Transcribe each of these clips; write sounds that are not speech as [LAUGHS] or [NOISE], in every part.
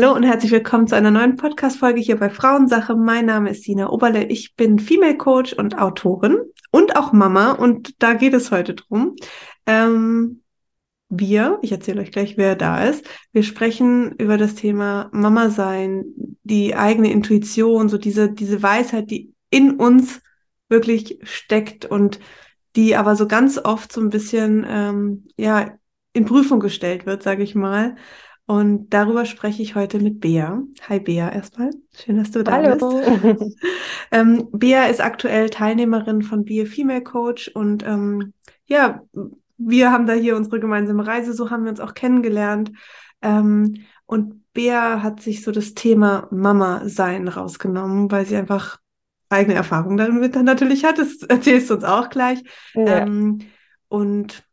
Hallo und herzlich willkommen zu einer neuen Podcast-Folge hier bei Frauensache. Mein Name ist Sina Oberle. Ich bin Female Coach und Autorin und auch Mama und da geht es heute drum. Ähm, wir, ich erzähle euch gleich, wer da ist. Wir sprechen über das Thema Mama sein, die eigene Intuition, so diese, diese Weisheit, die in uns wirklich steckt und die aber so ganz oft so ein bisschen, ähm, ja, in Prüfung gestellt wird, sage ich mal. Und darüber spreche ich heute mit Bea. Hi Bea erstmal. Schön, dass du da Hallo. bist. [LAUGHS] ähm, Bea ist aktuell Teilnehmerin von Be a Female Coach und ähm, ja, wir haben da hier unsere gemeinsame Reise, so haben wir uns auch kennengelernt. Ähm, und Bea hat sich so das Thema Mama sein rausgenommen, weil sie einfach eigene Erfahrungen damit dann natürlich hat. Das [LAUGHS] erzählst du uns auch gleich. Ja. Ähm, und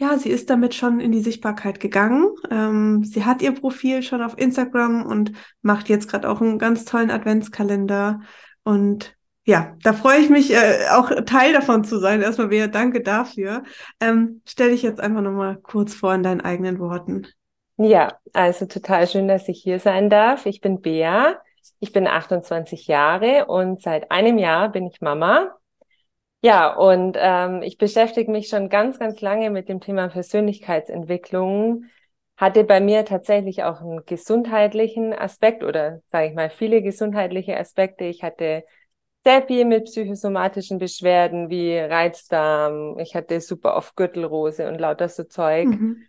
ja, sie ist damit schon in die Sichtbarkeit gegangen. Ähm, sie hat ihr Profil schon auf Instagram und macht jetzt gerade auch einen ganz tollen Adventskalender. Und ja, da freue ich mich, äh, auch Teil davon zu sein. Erstmal wieder danke dafür. Ähm, stell dich jetzt einfach nochmal kurz vor in deinen eigenen Worten. Ja, also total schön, dass ich hier sein darf. Ich bin Bea. Ich bin 28 Jahre und seit einem Jahr bin ich Mama. Ja, und ähm, ich beschäftige mich schon ganz, ganz lange mit dem Thema Persönlichkeitsentwicklung. Hatte bei mir tatsächlich auch einen gesundheitlichen Aspekt oder sage ich mal viele gesundheitliche Aspekte. Ich hatte sehr viel mit psychosomatischen Beschwerden wie Reizdarm. Ich hatte super oft Gürtelrose und lauter so Zeug mhm.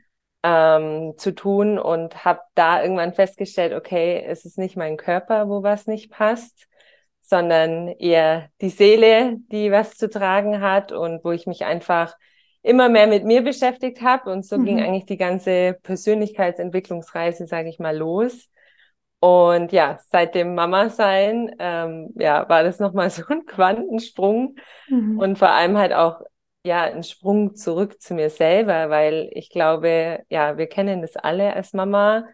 ähm, zu tun und habe da irgendwann festgestellt, okay, es ist nicht mein Körper, wo was nicht passt sondern eher die Seele, die was zu tragen hat und wo ich mich einfach immer mehr mit mir beschäftigt habe. Und so mhm. ging eigentlich die ganze Persönlichkeitsentwicklungsreise, sage ich mal, los. Und ja, seit dem Mama-Sein, ähm, ja, war das nochmal so ein Quantensprung mhm. und vor allem halt auch, ja, ein Sprung zurück zu mir selber, weil ich glaube, ja, wir kennen das alle als Mama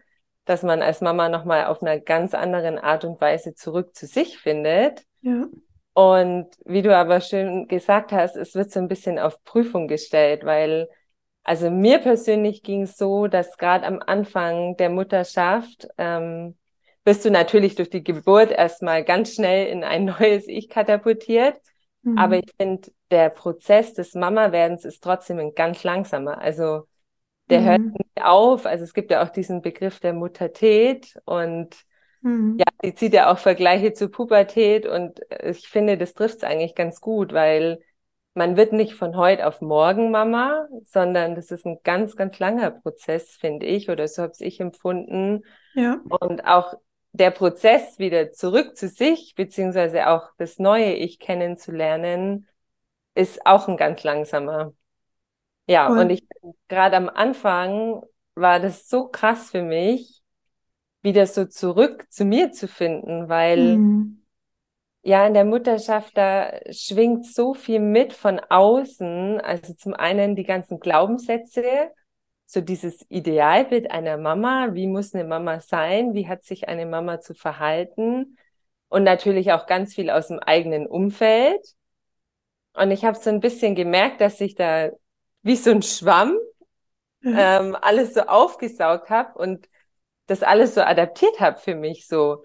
dass man als Mama nochmal auf einer ganz anderen Art und Weise zurück zu sich findet. Ja. Und wie du aber schön gesagt hast, es wird so ein bisschen auf Prüfung gestellt, weil also mir persönlich ging es so, dass gerade am Anfang der Mutterschaft ähm, bist du natürlich durch die Geburt erstmal ganz schnell in ein [LAUGHS] neues Ich katapultiert. Mhm. Aber ich finde, der Prozess des Mama-Werdens ist trotzdem ein ganz langsamer. Also der mhm. hört nicht auf. Also es gibt ja auch diesen Begriff der Muttertät und mhm. ja, die zieht ja auch Vergleiche zur Pubertät und ich finde, das trifft es eigentlich ganz gut, weil man wird nicht von heute auf morgen Mama, sondern das ist ein ganz, ganz langer Prozess, finde ich, oder so habe ich empfunden. Ja. Und auch der Prozess wieder zurück zu sich, beziehungsweise auch das neue Ich kennenzulernen, ist auch ein ganz langsamer. Ja, cool. und ich gerade am Anfang war das so krass für mich, wieder so zurück zu mir zu finden, weil mhm. ja in der Mutterschaft da schwingt so viel mit von außen. Also zum einen die ganzen Glaubenssätze, so dieses Idealbild einer Mama, wie muss eine Mama sein, wie hat sich eine Mama zu verhalten und natürlich auch ganz viel aus dem eigenen Umfeld. Und ich habe so ein bisschen gemerkt, dass ich da wie so ein Schwamm ähm, alles so aufgesaugt habe und das alles so adaptiert habe für mich. So,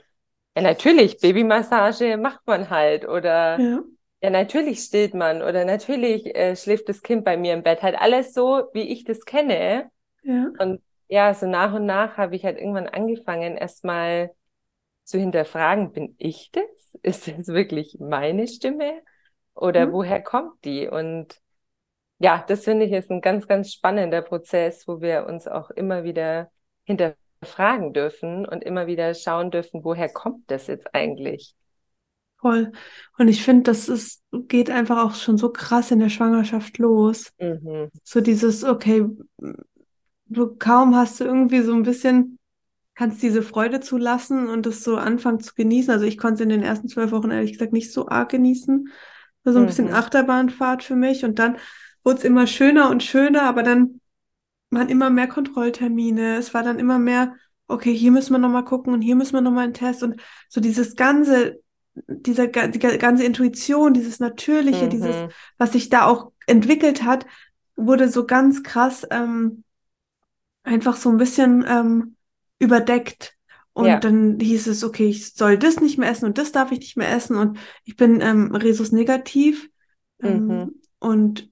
ja, natürlich, Babymassage macht man halt oder ja, ja natürlich stillt man oder natürlich äh, schläft das Kind bei mir im Bett. Halt alles so, wie ich das kenne. Ja. Und ja, so nach und nach habe ich halt irgendwann angefangen, erstmal zu hinterfragen, bin ich das? Ist das wirklich meine Stimme? Oder mhm. woher kommt die? Und ja, das finde ich ist ein ganz, ganz spannender Prozess, wo wir uns auch immer wieder hinterfragen dürfen und immer wieder schauen dürfen, woher kommt das jetzt eigentlich? Voll. Und ich finde, das ist, geht einfach auch schon so krass in der Schwangerschaft los. Mhm. So dieses, okay, du kaum hast du irgendwie so ein bisschen, kannst diese Freude zulassen und das so anfangen zu genießen. Also ich konnte es in den ersten zwölf Wochen ehrlich gesagt nicht so arg genießen. War so ein mhm. bisschen Achterbahnfahrt für mich. Und dann wurde es immer schöner und schöner, aber dann waren immer mehr Kontrolltermine. Es war dann immer mehr, okay, hier müssen wir nochmal gucken und hier müssen wir nochmal einen Test und so dieses ganze, dieser die ganze Intuition, dieses Natürliche, mhm. dieses, was sich da auch entwickelt hat, wurde so ganz krass ähm, einfach so ein bisschen ähm, überdeckt. Und ja. dann hieß es, okay, ich soll das nicht mehr essen und das darf ich nicht mehr essen. Und ich bin ähm, Resus negativ. Ähm, mhm. Und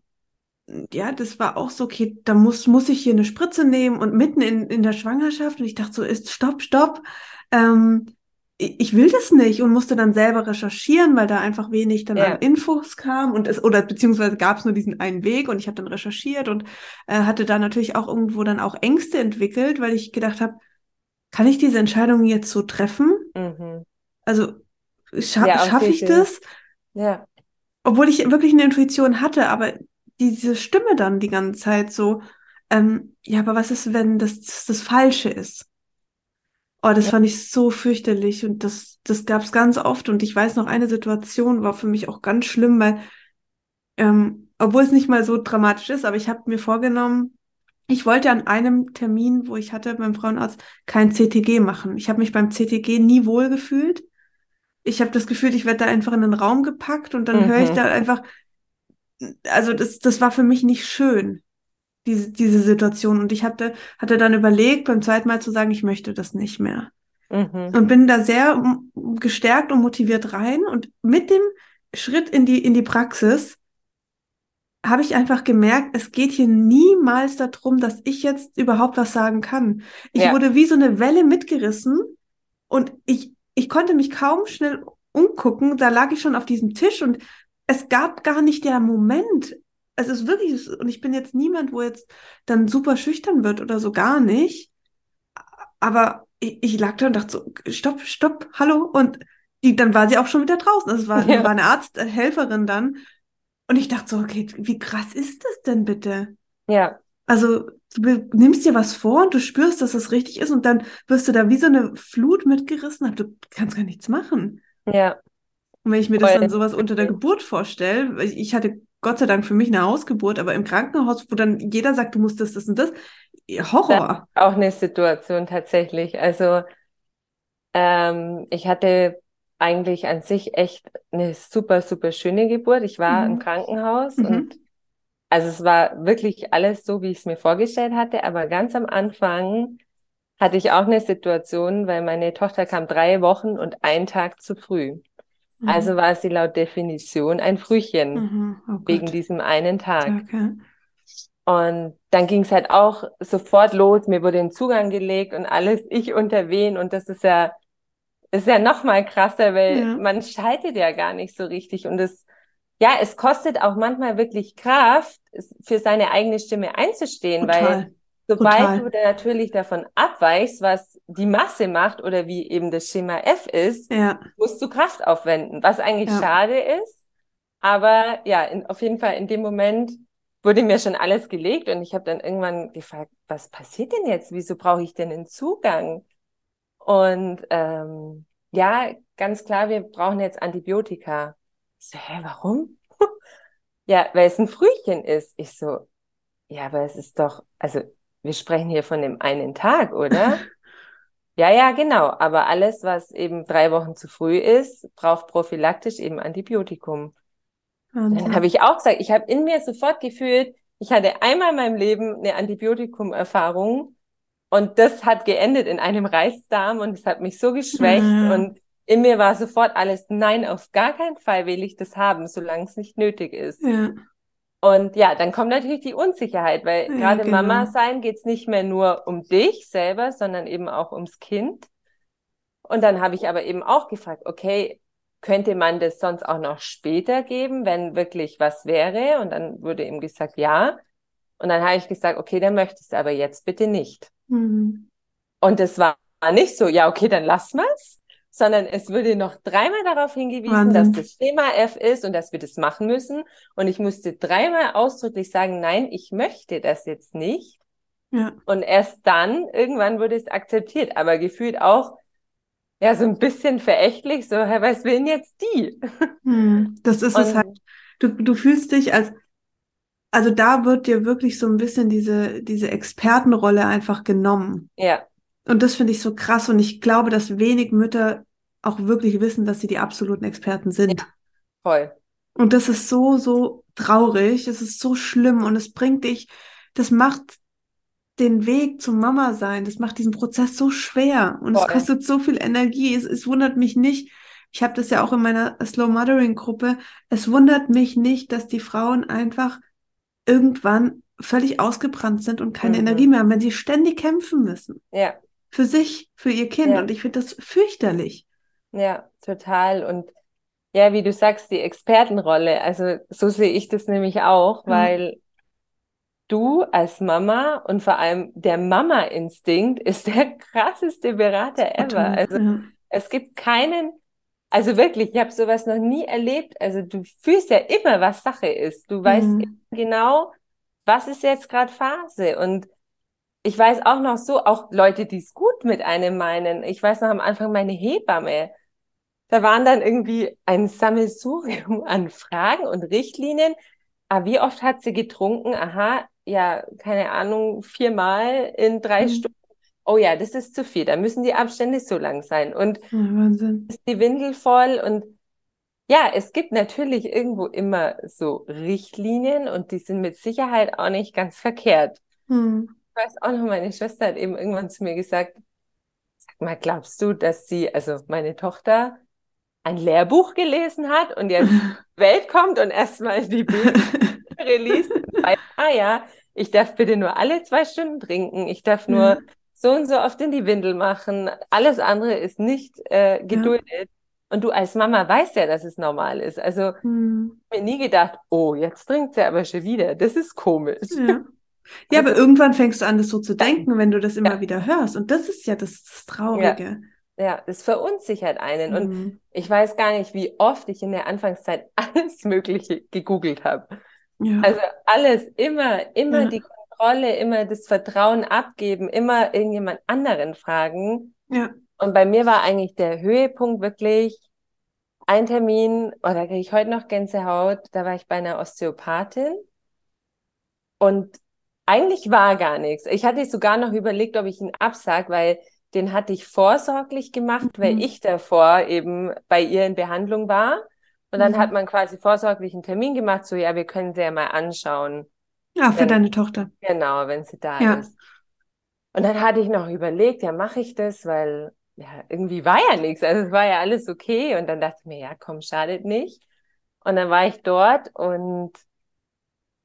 ja, das war auch so, okay, da muss, muss ich hier eine Spritze nehmen und mitten in, in der Schwangerschaft. Und ich dachte so, ist stopp, stopp. Ähm, ich will das nicht und musste dann selber recherchieren, weil da einfach wenig dann ja. an Infos kam und es oder beziehungsweise gab es nur diesen einen Weg und ich habe dann recherchiert und äh, hatte da natürlich auch irgendwo dann auch Ängste entwickelt, weil ich gedacht habe, kann ich diese Entscheidung jetzt so treffen? Mhm. Also scha ja, schaffe ich das? Ja. Obwohl ich wirklich eine Intuition hatte, aber diese Stimme dann die ganze Zeit so, ähm, ja, aber was ist, wenn das das Falsche ist? Oh, das ja. fand ich so fürchterlich und das, das gab es ganz oft. Und ich weiß noch, eine Situation war für mich auch ganz schlimm, weil, ähm, obwohl es nicht mal so dramatisch ist, aber ich habe mir vorgenommen, ich wollte an einem Termin, wo ich hatte beim Frauenarzt, kein CTG machen. Ich habe mich beim CTG nie wohl gefühlt. Ich habe das Gefühl, ich werde da einfach in den Raum gepackt und dann mhm. höre ich da einfach, also das, das war für mich nicht schön diese, diese Situation. Und ich hatte, hatte dann überlegt, beim zweiten Mal zu sagen, ich möchte das nicht mehr. Mhm. Und bin da sehr gestärkt und motiviert rein. Und mit dem Schritt in die, in die Praxis habe ich einfach gemerkt, es geht hier niemals darum, dass ich jetzt überhaupt was sagen kann. Ich ja. wurde wie so eine Welle mitgerissen und ich, ich konnte mich kaum schnell umgucken. Da lag ich schon auf diesem Tisch und es gab gar nicht der Moment, es ist wirklich, und ich bin jetzt niemand, wo jetzt dann super schüchtern wird oder so gar nicht. Aber ich, ich lag da und dachte so, stopp, stopp, hallo. Und die, dann war sie auch schon wieder draußen. Das war, ja. war eine Arzthelferin dann. Und ich dachte so, okay, wie krass ist das denn bitte? Ja. Also, du nimmst dir was vor und du spürst, dass das richtig ist und dann wirst du da wie so eine Flut mitgerissen. Du kannst gar nichts machen. Ja. Und wenn ich mir das dann sowas unter der Geburt vorstelle, ich hatte Gott sei Dank für mich eine Hausgeburt, aber im Krankenhaus, wo dann jeder sagt, du musst das, das und das, Horror. Das auch eine Situation tatsächlich. Also ähm, ich hatte eigentlich an sich echt eine super, super schöne Geburt. Ich war mhm. im Krankenhaus mhm. und also es war wirklich alles so, wie ich es mir vorgestellt hatte, aber ganz am Anfang hatte ich auch eine Situation, weil meine Tochter kam drei Wochen und einen Tag zu früh. Mhm. Also war sie laut Definition ein Frühchen mhm. oh wegen diesem einen Tag. Okay. Und dann ging es halt auch sofort los. Mir wurde ein Zugang gelegt und alles ich unter wen. Und das ist ja, ist ja noch mal krasser, weil ja. man schaltet ja gar nicht so richtig. Und es, ja, es kostet auch manchmal wirklich Kraft, für seine eigene Stimme einzustehen, Total. weil Sobald Total. du dann natürlich davon abweichst, was die Masse macht oder wie eben das Schema F ist, ja. musst du Kraft aufwenden, was eigentlich ja. schade ist. Aber ja, in, auf jeden Fall in dem Moment wurde mir schon alles gelegt und ich habe dann irgendwann gefragt, was passiert denn jetzt? Wieso brauche ich denn einen Zugang? Und ähm, ja, ganz klar, wir brauchen jetzt Antibiotika. Ich so, hä, warum? [LAUGHS] ja, weil es ein Frühchen ist. Ich so, ja, aber es ist doch, also wir sprechen hier von dem einen Tag, oder? [LAUGHS] ja, ja, genau. Aber alles, was eben drei Wochen zu früh ist, braucht prophylaktisch eben Antibiotikum. Wahnsinn. Dann habe ich auch gesagt, ich habe in mir sofort gefühlt, ich hatte einmal in meinem Leben eine Antibiotikum-Erfahrung und das hat geendet in einem Reichsdarm und es hat mich so geschwächt mhm. und in mir war sofort alles, nein, auf gar keinen Fall will ich das haben, solange es nicht nötig ist. Ja. Und ja, dann kommt natürlich die Unsicherheit, weil ja, gerade genau. Mama sein geht's nicht mehr nur um dich selber, sondern eben auch ums Kind. Und dann habe ich aber eben auch gefragt, okay, könnte man das sonst auch noch später geben, wenn wirklich was wäre? Und dann wurde ihm gesagt, ja. Und dann habe ich gesagt, okay, dann möchtest du aber jetzt bitte nicht. Mhm. Und das war nicht so, ja, okay, dann lass mal's, sondern es wurde noch dreimal darauf hingewiesen, Wahnsinn. dass das Thema F ist und dass wir das machen müssen. Und ich musste dreimal ausdrücklich sagen, nein, ich möchte das jetzt nicht. Ja. Und erst dann, irgendwann wurde es akzeptiert, aber gefühlt auch, ja, so ein bisschen verächtlich, so, Herr, was will denn jetzt die? [LAUGHS] Hm, das ist und, es halt. Du, du fühlst dich als, also da wird dir wirklich so ein bisschen diese, diese Expertenrolle einfach genommen. Ja. Und das finde ich so krass und ich glaube, dass wenig Mütter auch wirklich wissen, dass sie die absoluten Experten sind. Ja, voll. Und das ist so, so traurig, es ist so schlimm und es bringt dich, das macht den Weg zum Mama sein, das macht diesen Prozess so schwer und Voll. es kostet so viel Energie. Es, es wundert mich nicht, ich habe das ja auch in meiner Slow Mothering Gruppe, es wundert mich nicht, dass die Frauen einfach irgendwann völlig ausgebrannt sind und keine mhm. Energie mehr haben, wenn sie ständig kämpfen müssen. Ja. Für sich, für ihr Kind. Ja. Und ich finde das fürchterlich. Ja, total. Und ja, wie du sagst, die Expertenrolle, also so sehe ich das nämlich auch, mhm. weil du als Mama und vor allem der Mama-Instinkt [LAUGHS] ist der krasseste Berater ever. Also ja. es gibt keinen, also wirklich, ich habe sowas noch nie erlebt. Also du fühlst ja immer, was Sache ist. Du weißt mhm. genau, was ist jetzt gerade Phase und ich weiß auch noch so, auch Leute, die es gut mit einem meinen. Ich weiß noch am Anfang meine Hebamme. Da waren dann irgendwie ein Sammelsurium [LAUGHS] an Fragen und Richtlinien. Aber ah, wie oft hat sie getrunken? Aha, ja, keine Ahnung, viermal in drei mhm. Stunden. Oh ja, das ist zu viel. Da müssen die Abstände so lang sein. Und Wahnsinn. ist die Windel voll und ja, es gibt natürlich irgendwo immer so Richtlinien und die sind mit Sicherheit auch nicht ganz verkehrt. Hm. Ich weiß auch noch, meine Schwester hat eben irgendwann zu mir gesagt, sag mal, glaubst du, dass sie, also meine Tochter, ein Lehrbuch gelesen hat und jetzt [LAUGHS] Welt kommt und erstmal die Bücher [LAUGHS] und weiß, ah ja, ich darf bitte nur alle zwei Stunden trinken, ich darf nur mhm. so und so oft in die Windel machen, alles andere ist nicht äh, geduldet. Ja. Und du als Mama weißt ja, dass es normal ist. Also hm. mir nie gedacht, oh, jetzt trinkt sie aber schon wieder. Das ist komisch. Ja. Ja, also, aber irgendwann fängst du an, das so zu denken, wenn du das immer ja. wieder hörst. Und das ist ja das, das Traurige. Ja. es verunsichert einen. Mhm. Und ich weiß gar nicht, wie oft ich in der Anfangszeit [LAUGHS] alles Mögliche gegoogelt habe. Ja. Also alles, immer, immer ja. die Kontrolle, immer das Vertrauen abgeben, immer irgendjemand anderen fragen. Ja. Und bei mir war eigentlich der Höhepunkt wirklich ein Termin, oder oh, kriege ich heute noch Gänsehaut, da war ich bei einer Osteopathin und eigentlich war gar nichts. Ich hatte sogar noch überlegt, ob ich ihn absag, weil den hatte ich vorsorglich gemacht, mhm. weil ich davor eben bei ihr in Behandlung war. Und dann mhm. hat man quasi vorsorglich einen Termin gemacht, so ja, wir können sie ja mal anschauen. Ja, für wenn, deine Tochter. Genau, wenn sie da ja. ist. Und dann hatte ich noch überlegt, ja, mache ich das, weil ja, irgendwie war ja nichts. Also es war ja alles okay. Und dann dachte ich mir, ja, komm, schadet nicht. Und dann war ich dort und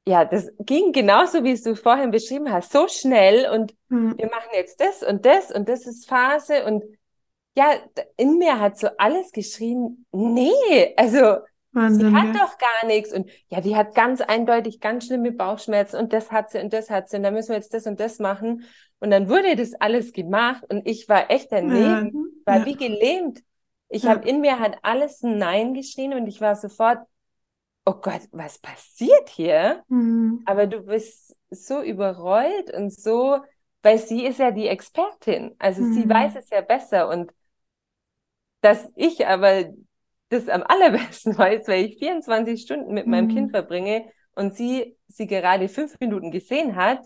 ja, das ging genauso, wie du vorhin beschrieben hast, so schnell und mhm. wir machen jetzt das und das und das ist Phase und ja, in mir hat so alles geschrien, nee, also Wahnsinn, sie hat ja. doch gar nichts und ja, die hat ganz eindeutig ganz schlimme Bauchschmerzen und das hat sie und das hat sie und da müssen wir jetzt das und das machen und dann wurde das alles gemacht und ich war echt daneben, ja, war ja. wie gelähmt. Ich ja. habe in mir hat alles Nein geschrien und ich war sofort, oh Gott, was passiert hier? Mhm. Aber du bist so überrollt und so, weil sie ist ja die Expertin. Also mhm. sie weiß es ja besser und dass ich aber das am allerbesten [LAUGHS] weiß, weil ich 24 Stunden mit mhm. meinem Kind verbringe und sie sie gerade fünf Minuten gesehen hat,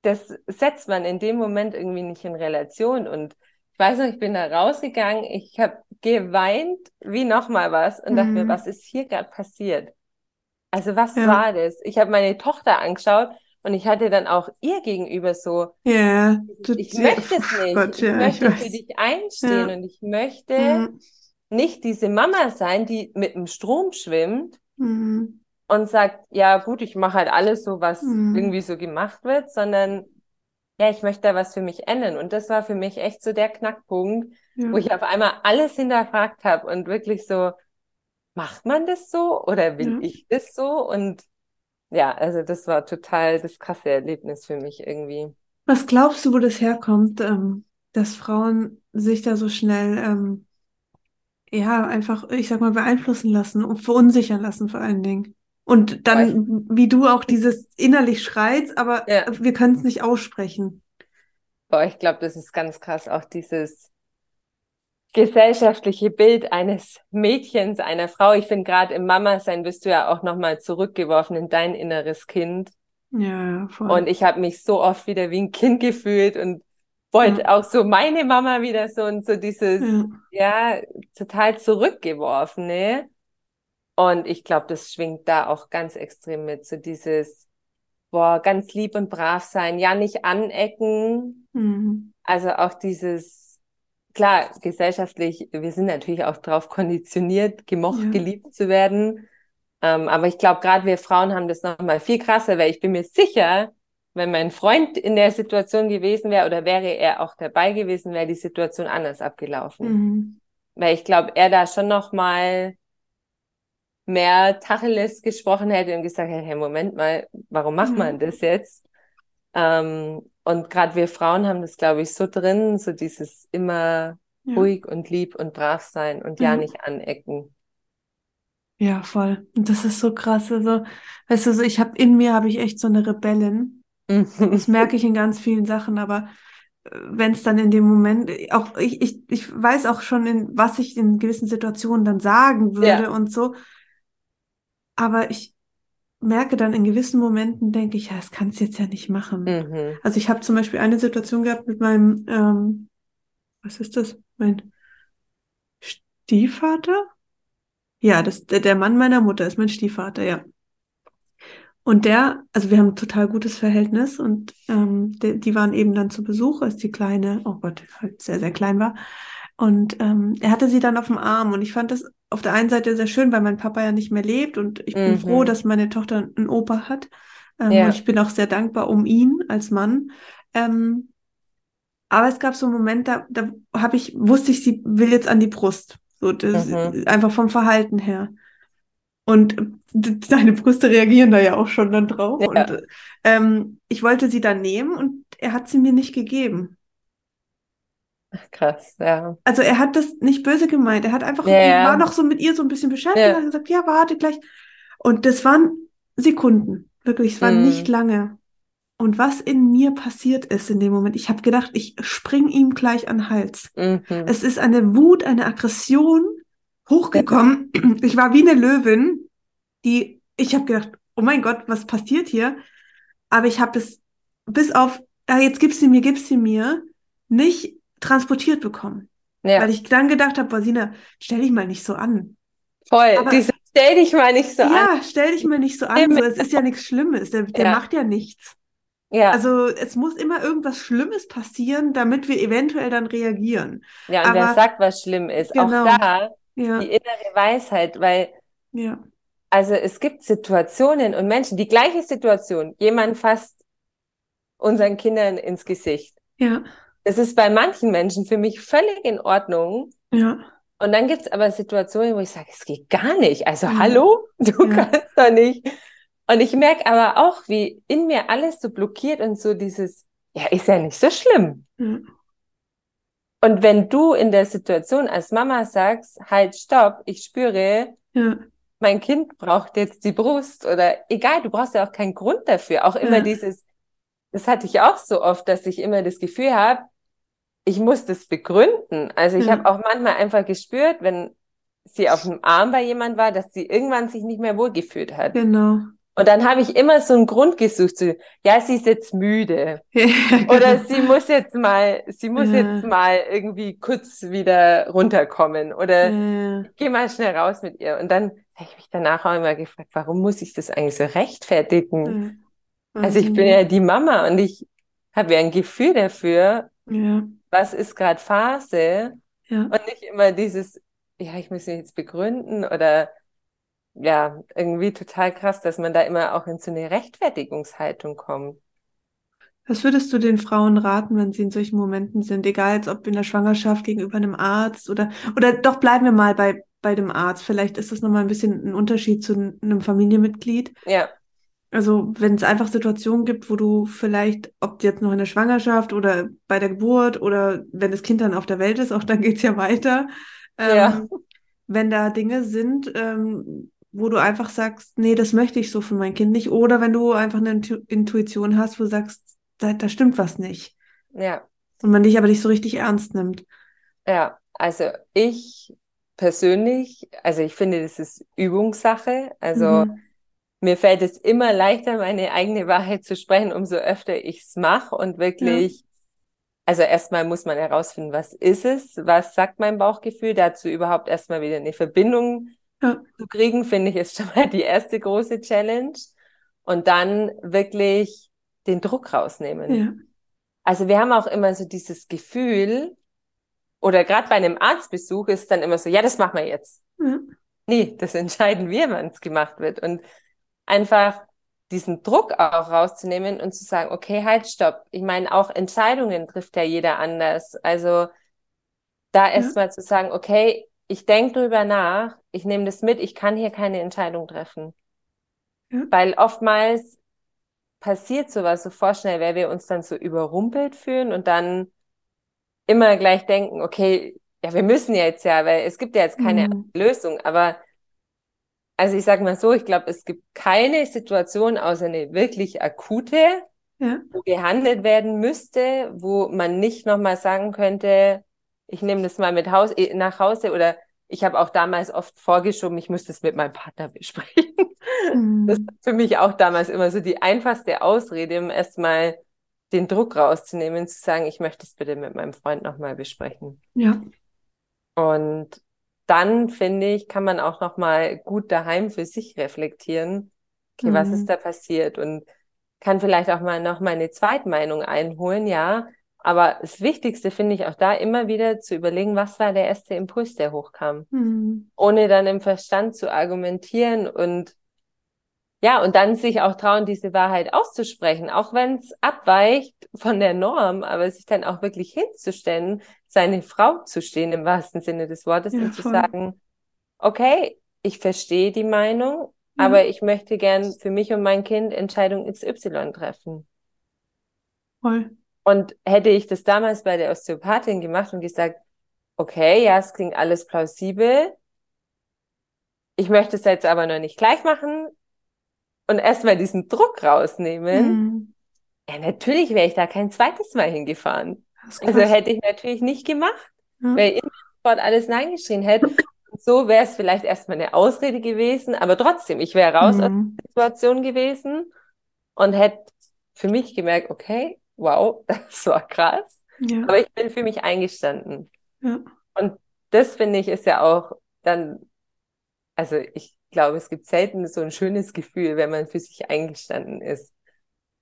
das setzt man in dem Moment irgendwie nicht in Relation. Und ich weiß noch, ich bin da rausgegangen, ich habe geweint wie nochmal was und mhm. dachte mir, mhm. was ist hier gerade passiert? Also was ja. war das? Ich habe meine Tochter angeschaut und ich hatte dann auch ihr gegenüber so, ja, ich möchte es nicht, Gott, ja, ich möchte ich für dich einstehen und ich möchte mhm. nicht diese Mama sein, die mit dem Strom schwimmt mhm und sagt, ja gut, ich mache halt alles so, was mhm. irgendwie so gemacht wird, sondern ja, ich möchte da was für mich ändern. Und das war für mich echt so der Knackpunkt, ja. wo ich auf einmal alles hinterfragt habe und wirklich so, macht man das so oder will ja. ich das so? Und ja, also das war total das krasse Erlebnis für mich irgendwie. Was glaubst du, wo das herkommt, ähm, dass Frauen sich da so schnell ähm, ja einfach, ich sag mal, beeinflussen lassen und verunsichern lassen vor allen Dingen? Und dann, wie du auch dieses innerlich schreist, aber ja. wir können es nicht aussprechen. Boah, ich glaube, das ist ganz krass, auch dieses gesellschaftliche Bild eines Mädchens, einer Frau. Ich finde, gerade im Mama-Sein bist du ja auch nochmal zurückgeworfen in dein inneres Kind. Ja, voll. Und ich habe mich so oft wieder wie ein Kind gefühlt und wollte ja. auch so meine Mama wieder so und so dieses, ja, ja total zurückgeworfene. Und ich glaube, das schwingt da auch ganz extrem mit, so dieses, boah, ganz lieb und brav sein, ja nicht anecken. Mhm. Also auch dieses, klar, gesellschaftlich, wir sind natürlich auch darauf konditioniert, gemocht, Ja. geliebt zu werden. Ähm, aber ich glaube, gerade wir Frauen haben das nochmal viel krasser, weil ich bin mir sicher, wenn mein Freund in der Situation gewesen wäre oder wäre er auch dabei gewesen, wäre die Situation anders abgelaufen. Mhm. Weil ich glaube, er da schon nochmal mehr Tacheles gesprochen hätte und gesagt hätte, hey, Moment mal, warum macht Ja. man das jetzt? Ähm, und gerade wir Frauen haben das, glaube ich, so drin, so dieses immer Ja. ruhig und lieb und brav sein und ja Mhm. nicht anecken. Ja, voll. Und das ist so krass. Also, weißt du, so ich habe in mir habe ich echt so eine Rebellin. [LAUGHS] Das merke ich in ganz vielen Sachen, aber wenn es dann in dem Moment, auch ich, ich, ich weiß auch schon, in, was ich in gewissen Situationen dann sagen würde Ja. und so. Aber ich merke dann in gewissen Momenten, denke ich, ja, das kannst du jetzt ja nicht machen. Mhm. Also ich habe zum Beispiel eine Situation gehabt mit meinem, ähm, was ist das? Mein Stiefvater? Ja, das, der, der Mann meiner Mutter ist mein Stiefvater, ja. Und der, also wir haben ein total gutes Verhältnis und ähm, die, die waren eben dann zu Besuch, als die Kleine, oh Gott, halt sehr, sehr klein war. Und ähm, er hatte sie dann auf dem Arm und ich fand das auf der einen Seite sehr schön, weil mein Papa ja nicht mehr lebt und ich bin Mhm. froh, dass meine Tochter einen Opa hat. Ähm, Ja. Und ich bin auch sehr dankbar um ihn als Mann. Ähm, aber es gab so einen Moment, da, da habe ich, wusste ich, sie will jetzt an die Brust. So, das, Mhm. einfach vom Verhalten her. Und deine Brüste reagieren da ja auch schon dann drauf. Ja. Und ähm, ich wollte sie dann nehmen und er hat sie mir nicht gegeben. [LAUGHS] Krass, ja. Also er hat das nicht böse gemeint. Er hat einfach, Ja, ja. war noch so mit ihr so ein bisschen beschäftigt, Ja. hat gesagt, ja, warte gleich. Und das waren Sekunden, wirklich, es war Mhm. nicht lange. Und was in mir passiert ist in dem Moment, ich habe gedacht, ich spring ihm gleich an den Hals. Mhm. Es ist eine Wut, eine Aggression hochgekommen. Ich war wie eine Löwin, die, ich habe gedacht, oh mein Gott, was passiert hier? Aber ich habe das bis auf, ah, jetzt gib sie mir, gib sie mir, nicht transportiert bekommen. Ja, Weil ich dann gedacht habe, Basina, stell dich mal nicht so an. voll. aber- Diese, stell dich mal nicht so an. Ja, stell dich mal nicht so an. So, es ist ja nichts Schlimmes. Der, der Ja. macht ja nichts. Ja, Also es muss immer irgendwas Schlimmes passieren, damit wir eventuell dann reagieren. ja, und wer aber- sagt, was schlimm ist? Genau. Auch da Ja, die innere Weisheit, weil ja, Also es gibt Situationen und Menschen, die gleiche Situation, jemand fasst unseren Kindern ins Gesicht. ja, Das ist bei manchen Menschen für mich völlig in Ordnung. ja, Und dann gibt es aber Situationen, wo ich sage, es geht gar nicht. Also Ja. hallo, du Ja. kannst doch nicht. Und ich merke aber auch, wie in mir alles so blockiert und so dieses, ja, ist ja nicht so schlimm. ja, Und wenn du in der Situation als Mama sagst, halt, stopp, ich spüre, mein Kind braucht jetzt die Brust oder egal, du brauchst ja auch keinen Grund dafür. Auch immer dieses, das hatte ich auch so oft, dass ich immer das Gefühl habe, ich muss das begründen. Also ich Ja. habe auch manchmal einfach gespürt, wenn sie auf dem Arm bei jemand war, dass sie irgendwann sich nicht mehr wohlgefühlt hat. genau. Und dann habe ich immer so einen Grund gesucht, so, ja, sie ist jetzt müde. Ja, [LAUGHS] Oder genau. sie muss jetzt mal, sie muss Ja. jetzt mal irgendwie kurz wieder runterkommen. Oder Ja, geh mal schnell raus mit ihr. Und dann habe ich mich danach auch immer gefragt, warum muss ich das eigentlich so rechtfertigen? Also ich bin ja die Mama und ich habe ja ein Gefühl dafür, ja, was ist gerade Phase ja, und nicht immer dieses, ja, ich muss mich jetzt begründen oder ja, irgendwie total krass, dass man da immer auch in so eine Rechtfertigungshaltung kommt. Was würdest du den Frauen raten, wenn sie in solchen Momenten sind? Egal, jetzt ob in der Schwangerschaft gegenüber einem Arzt oder, oder doch bleiben wir mal bei, bei dem Arzt. Vielleicht ist das nochmal ein bisschen ein Unterschied zu einem Familienmitglied. Ja, Also, wenn es einfach Situationen gibt, wo du vielleicht, ob jetzt noch in der Schwangerschaft oder bei der Geburt oder wenn das Kind dann auf der Welt ist, auch dann geht's ja weiter. Ähm, Ja. Wenn da Dinge sind, ähm, wo du einfach sagst, nee, das möchte ich so für mein Kind nicht. Oder wenn du einfach eine Intu Intuition hast, wo du sagst, da, da stimmt was nicht. ja. Und man dich aber nicht so richtig ernst nimmt. Ja, also ich persönlich, also ich finde, das ist Übungssache. Also Mhm. Mir fällt es immer leichter, meine eigene Wahrheit zu sprechen, umso öfter ich es mache und wirklich, also erstmal muss man herausfinden, was ist es, was sagt mein Bauchgefühl, dazu überhaupt erstmal wieder eine Verbindung Ja. zu kriegen, finde ich, ist schon mal die erste große Challenge. und dann wirklich den Druck rausnehmen. Ja. Also wir haben auch immer so dieses Gefühl, oder gerade bei einem Arztbesuch ist dann immer so, ja, das machen wir jetzt. Ja. Nee, das entscheiden wir, wann es gemacht wird. Und einfach diesen Druck auch rauszunehmen und zu sagen, okay, halt, stopp. Ich meine, auch Entscheidungen trifft ja jeder anders. Also da Ja. erstmal zu sagen, okay, ich denke drüber nach, ich nehme das mit, ich kann hier keine Entscheidung treffen. Ja. Weil oftmals passiert sowas so vorschnell, weil wir uns dann so überrumpelt fühlen und dann immer gleich denken, okay, ja, wir müssen jetzt ja, weil es gibt ja jetzt keine Mhm. Lösung. Aber also ich sage mal so, ich glaube, es gibt keine Situation außer eine wirklich akute, Ja. wo gehandelt werden müsste, wo man nicht nochmal sagen könnte, ich nehme das mal mit Haus, eh, nach Hause oder ich habe auch damals oft vorgeschoben, ich muss das mit meinem Partner besprechen. Das Mhm. ist für mich auch damals immer so die einfachste Ausrede, um erstmal den Druck rauszunehmen, zu sagen, ich möchte es bitte mit meinem Freund nochmal besprechen. Ja. Und dann, finde ich, kann man auch nochmal gut daheim für sich reflektieren, okay, was Mhm. ist da passiert und kann vielleicht auch mal noch mal eine Zweitmeinung einholen, ja. Aber das Wichtigste finde ich auch da immer wieder zu überlegen, was war der erste Impuls, der hochkam, Mhm. ohne dann im Verstand zu argumentieren und ja, und dann sich auch trauen, diese Wahrheit auszusprechen, auch wenn es abweicht von der Norm, aber sich dann auch wirklich hinzustellen, seine Frau zu stehen im wahrsten Sinne des Wortes Ja, und zu voll. sagen, okay, ich verstehe die Meinung, Ja. aber ich möchte gern für mich und mein Kind Entscheidung XY treffen. Voll. Und hätte ich das damals bei der Osteopathin gemacht und gesagt, okay, ja, es klingt alles plausibel, ich möchte es jetzt aber noch nicht gleich machen und erstmal diesen Druck rausnehmen, Mhm. ja, natürlich wäre ich da kein zweites Mal hingefahren. Also hätte ich natürlich nicht gemacht, Ja. weil ich sofort alles Nein geschrien hätte. Und so wäre es vielleicht erstmal eine Ausrede gewesen, aber trotzdem, ich wäre raus aus Mhm. der Situation gewesen und hätte für mich gemerkt, okay, wow, [LAUGHS] das war krass. Ja. Aber ich bin für mich eingestanden. Ja. Und das finde ich ist ja auch dann, also ich glaube, es gibt selten so ein schönes Gefühl, wenn man für sich eingestanden ist.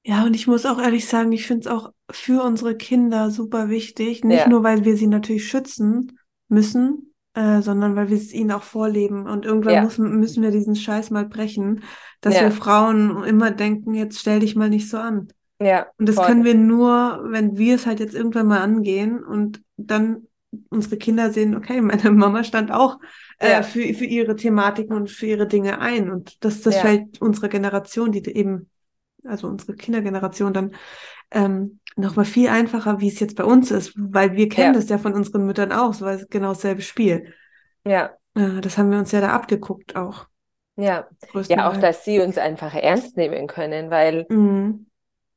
Ja, und ich muss auch ehrlich sagen, ich finde es auch für unsere Kinder super wichtig. Nicht Ja. nur, weil wir sie natürlich schützen müssen, äh, sondern weil wir es ihnen auch vorleben. Und irgendwann Ja. muss, müssen wir diesen Scheiß mal brechen, dass Ja. wir Frauen immer denken, jetzt stell dich mal nicht so an. Ja, Und das voll. können wir nur, wenn wir es halt jetzt irgendwann mal angehen und dann unsere Kinder sehen, okay, [LAUGHS] meine Mama stand auch äh, Ja. für, für ihre Thematiken und für ihre Dinge ein. Und das, das Ja. fällt unserer Generation, die eben, also unsere Kindergeneration dann ähm, nochmal viel einfacher, wie es jetzt bei uns ist, weil wir kennen Ja. das ja von unseren Müttern auch, so weil es genau dasselbe Spiel. Ja, Äh, das haben wir uns ja da abgeguckt auch. ja. Ja, auch, dass sie uns einfach ernst nehmen können, weil, Mhm.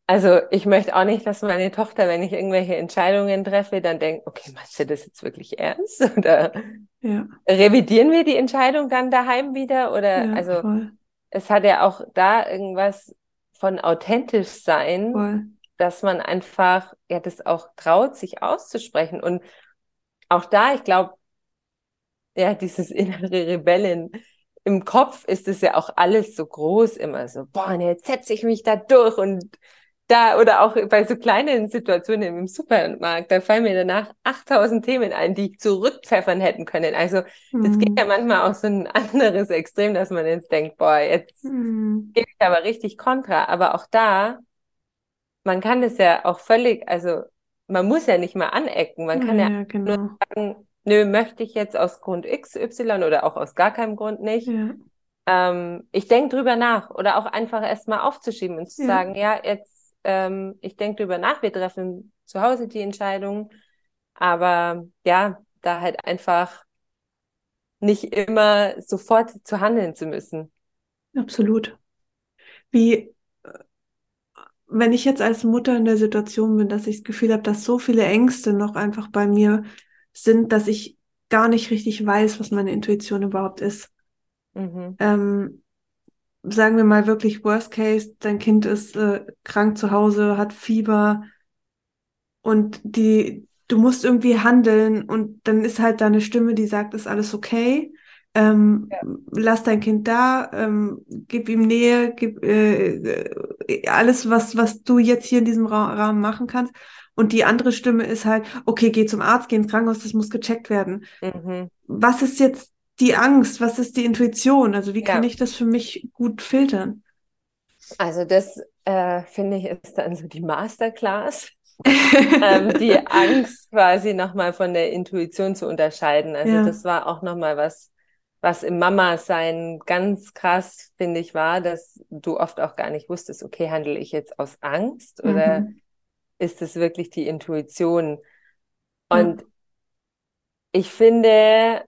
Also ich möchte auch nicht, dass meine Tochter, wenn ich irgendwelche Entscheidungen treffe, dann denkt, okay, meinst du das jetzt wirklich ernst? [LAUGHS] Oder Ja, revidieren wir die Entscheidung dann daheim wieder? Oder, ja, also voll, es hat ja auch da irgendwas von authentisch sein, voll. dass man einfach, ja, das auch traut, sich auszusprechen. Und auch da, ich glaube, ja, dieses [LAUGHS] innere Rebellen. Im Kopf ist es ja auch alles so groß immer so, boah, jetzt setze ich mich da durch und da oder auch bei so kleinen Situationen im Supermarkt, da fallen mir danach 8000 Themen ein, die ich zurückpfeffern hätten können. Also das geht Mhm. ja manchmal auch so ein anderes Extrem, dass man jetzt denkt, boah, jetzt Mhm. gebe ich aber richtig kontra. Aber auch da, man kann das ja auch völlig, also man muss ja nicht mal anecken. Man kann ja Ja, genau. sagen, nö, möchte ich jetzt aus Grund X, Y oder auch aus gar keinem Grund nicht. Ja, Ähm, ich denke drüber nach oder auch einfach erstmal aufzuschieben und zu Ja. sagen, ja, jetzt, ähm, ich denke drüber nach, wir treffen zu Hause die Entscheidung. Aber ja, da halt einfach nicht immer sofort zu handeln zu müssen. absolut. Wie, äh, wenn ich jetzt als Mutter in der Situation bin, dass ich das Gefühl habe, dass so viele Ängste noch einfach bei mir sind, dass ich gar nicht richtig weiß, was meine Intuition überhaupt ist. Mhm. Ähm, sagen wir mal wirklich Worst Case, dein Kind ist äh, krank zu Hause, hat Fieber und die, du musst irgendwie handeln und dann ist halt da eine Stimme, die sagt, ist alles okay. ähm, ja. lass dein Kind da, ähm, gib ihm Nähe, gib äh, äh, alles, was, was du jetzt hier in diesem Ra Rahmen machen kannst. Und die andere Stimme ist halt, okay, geh zum Arzt, geh ins Krankenhaus, das muss gecheckt werden. Mhm. Was ist jetzt die Angst? Was ist die Intuition? Also wie kann ja. ich das für mich gut filtern? Also das äh, finde ich ist dann so die Masterclass. [LAUGHS] ähm, die Angst quasi nochmal von der Intuition zu unterscheiden. Also ja. das war auch nochmal was, was im Mama-Sein ganz krass, finde ich, war, dass du oft auch gar nicht wusstest, okay, handle ich jetzt aus Angst oder mhm. ist es wirklich die Intuition? Und mhm. ich finde,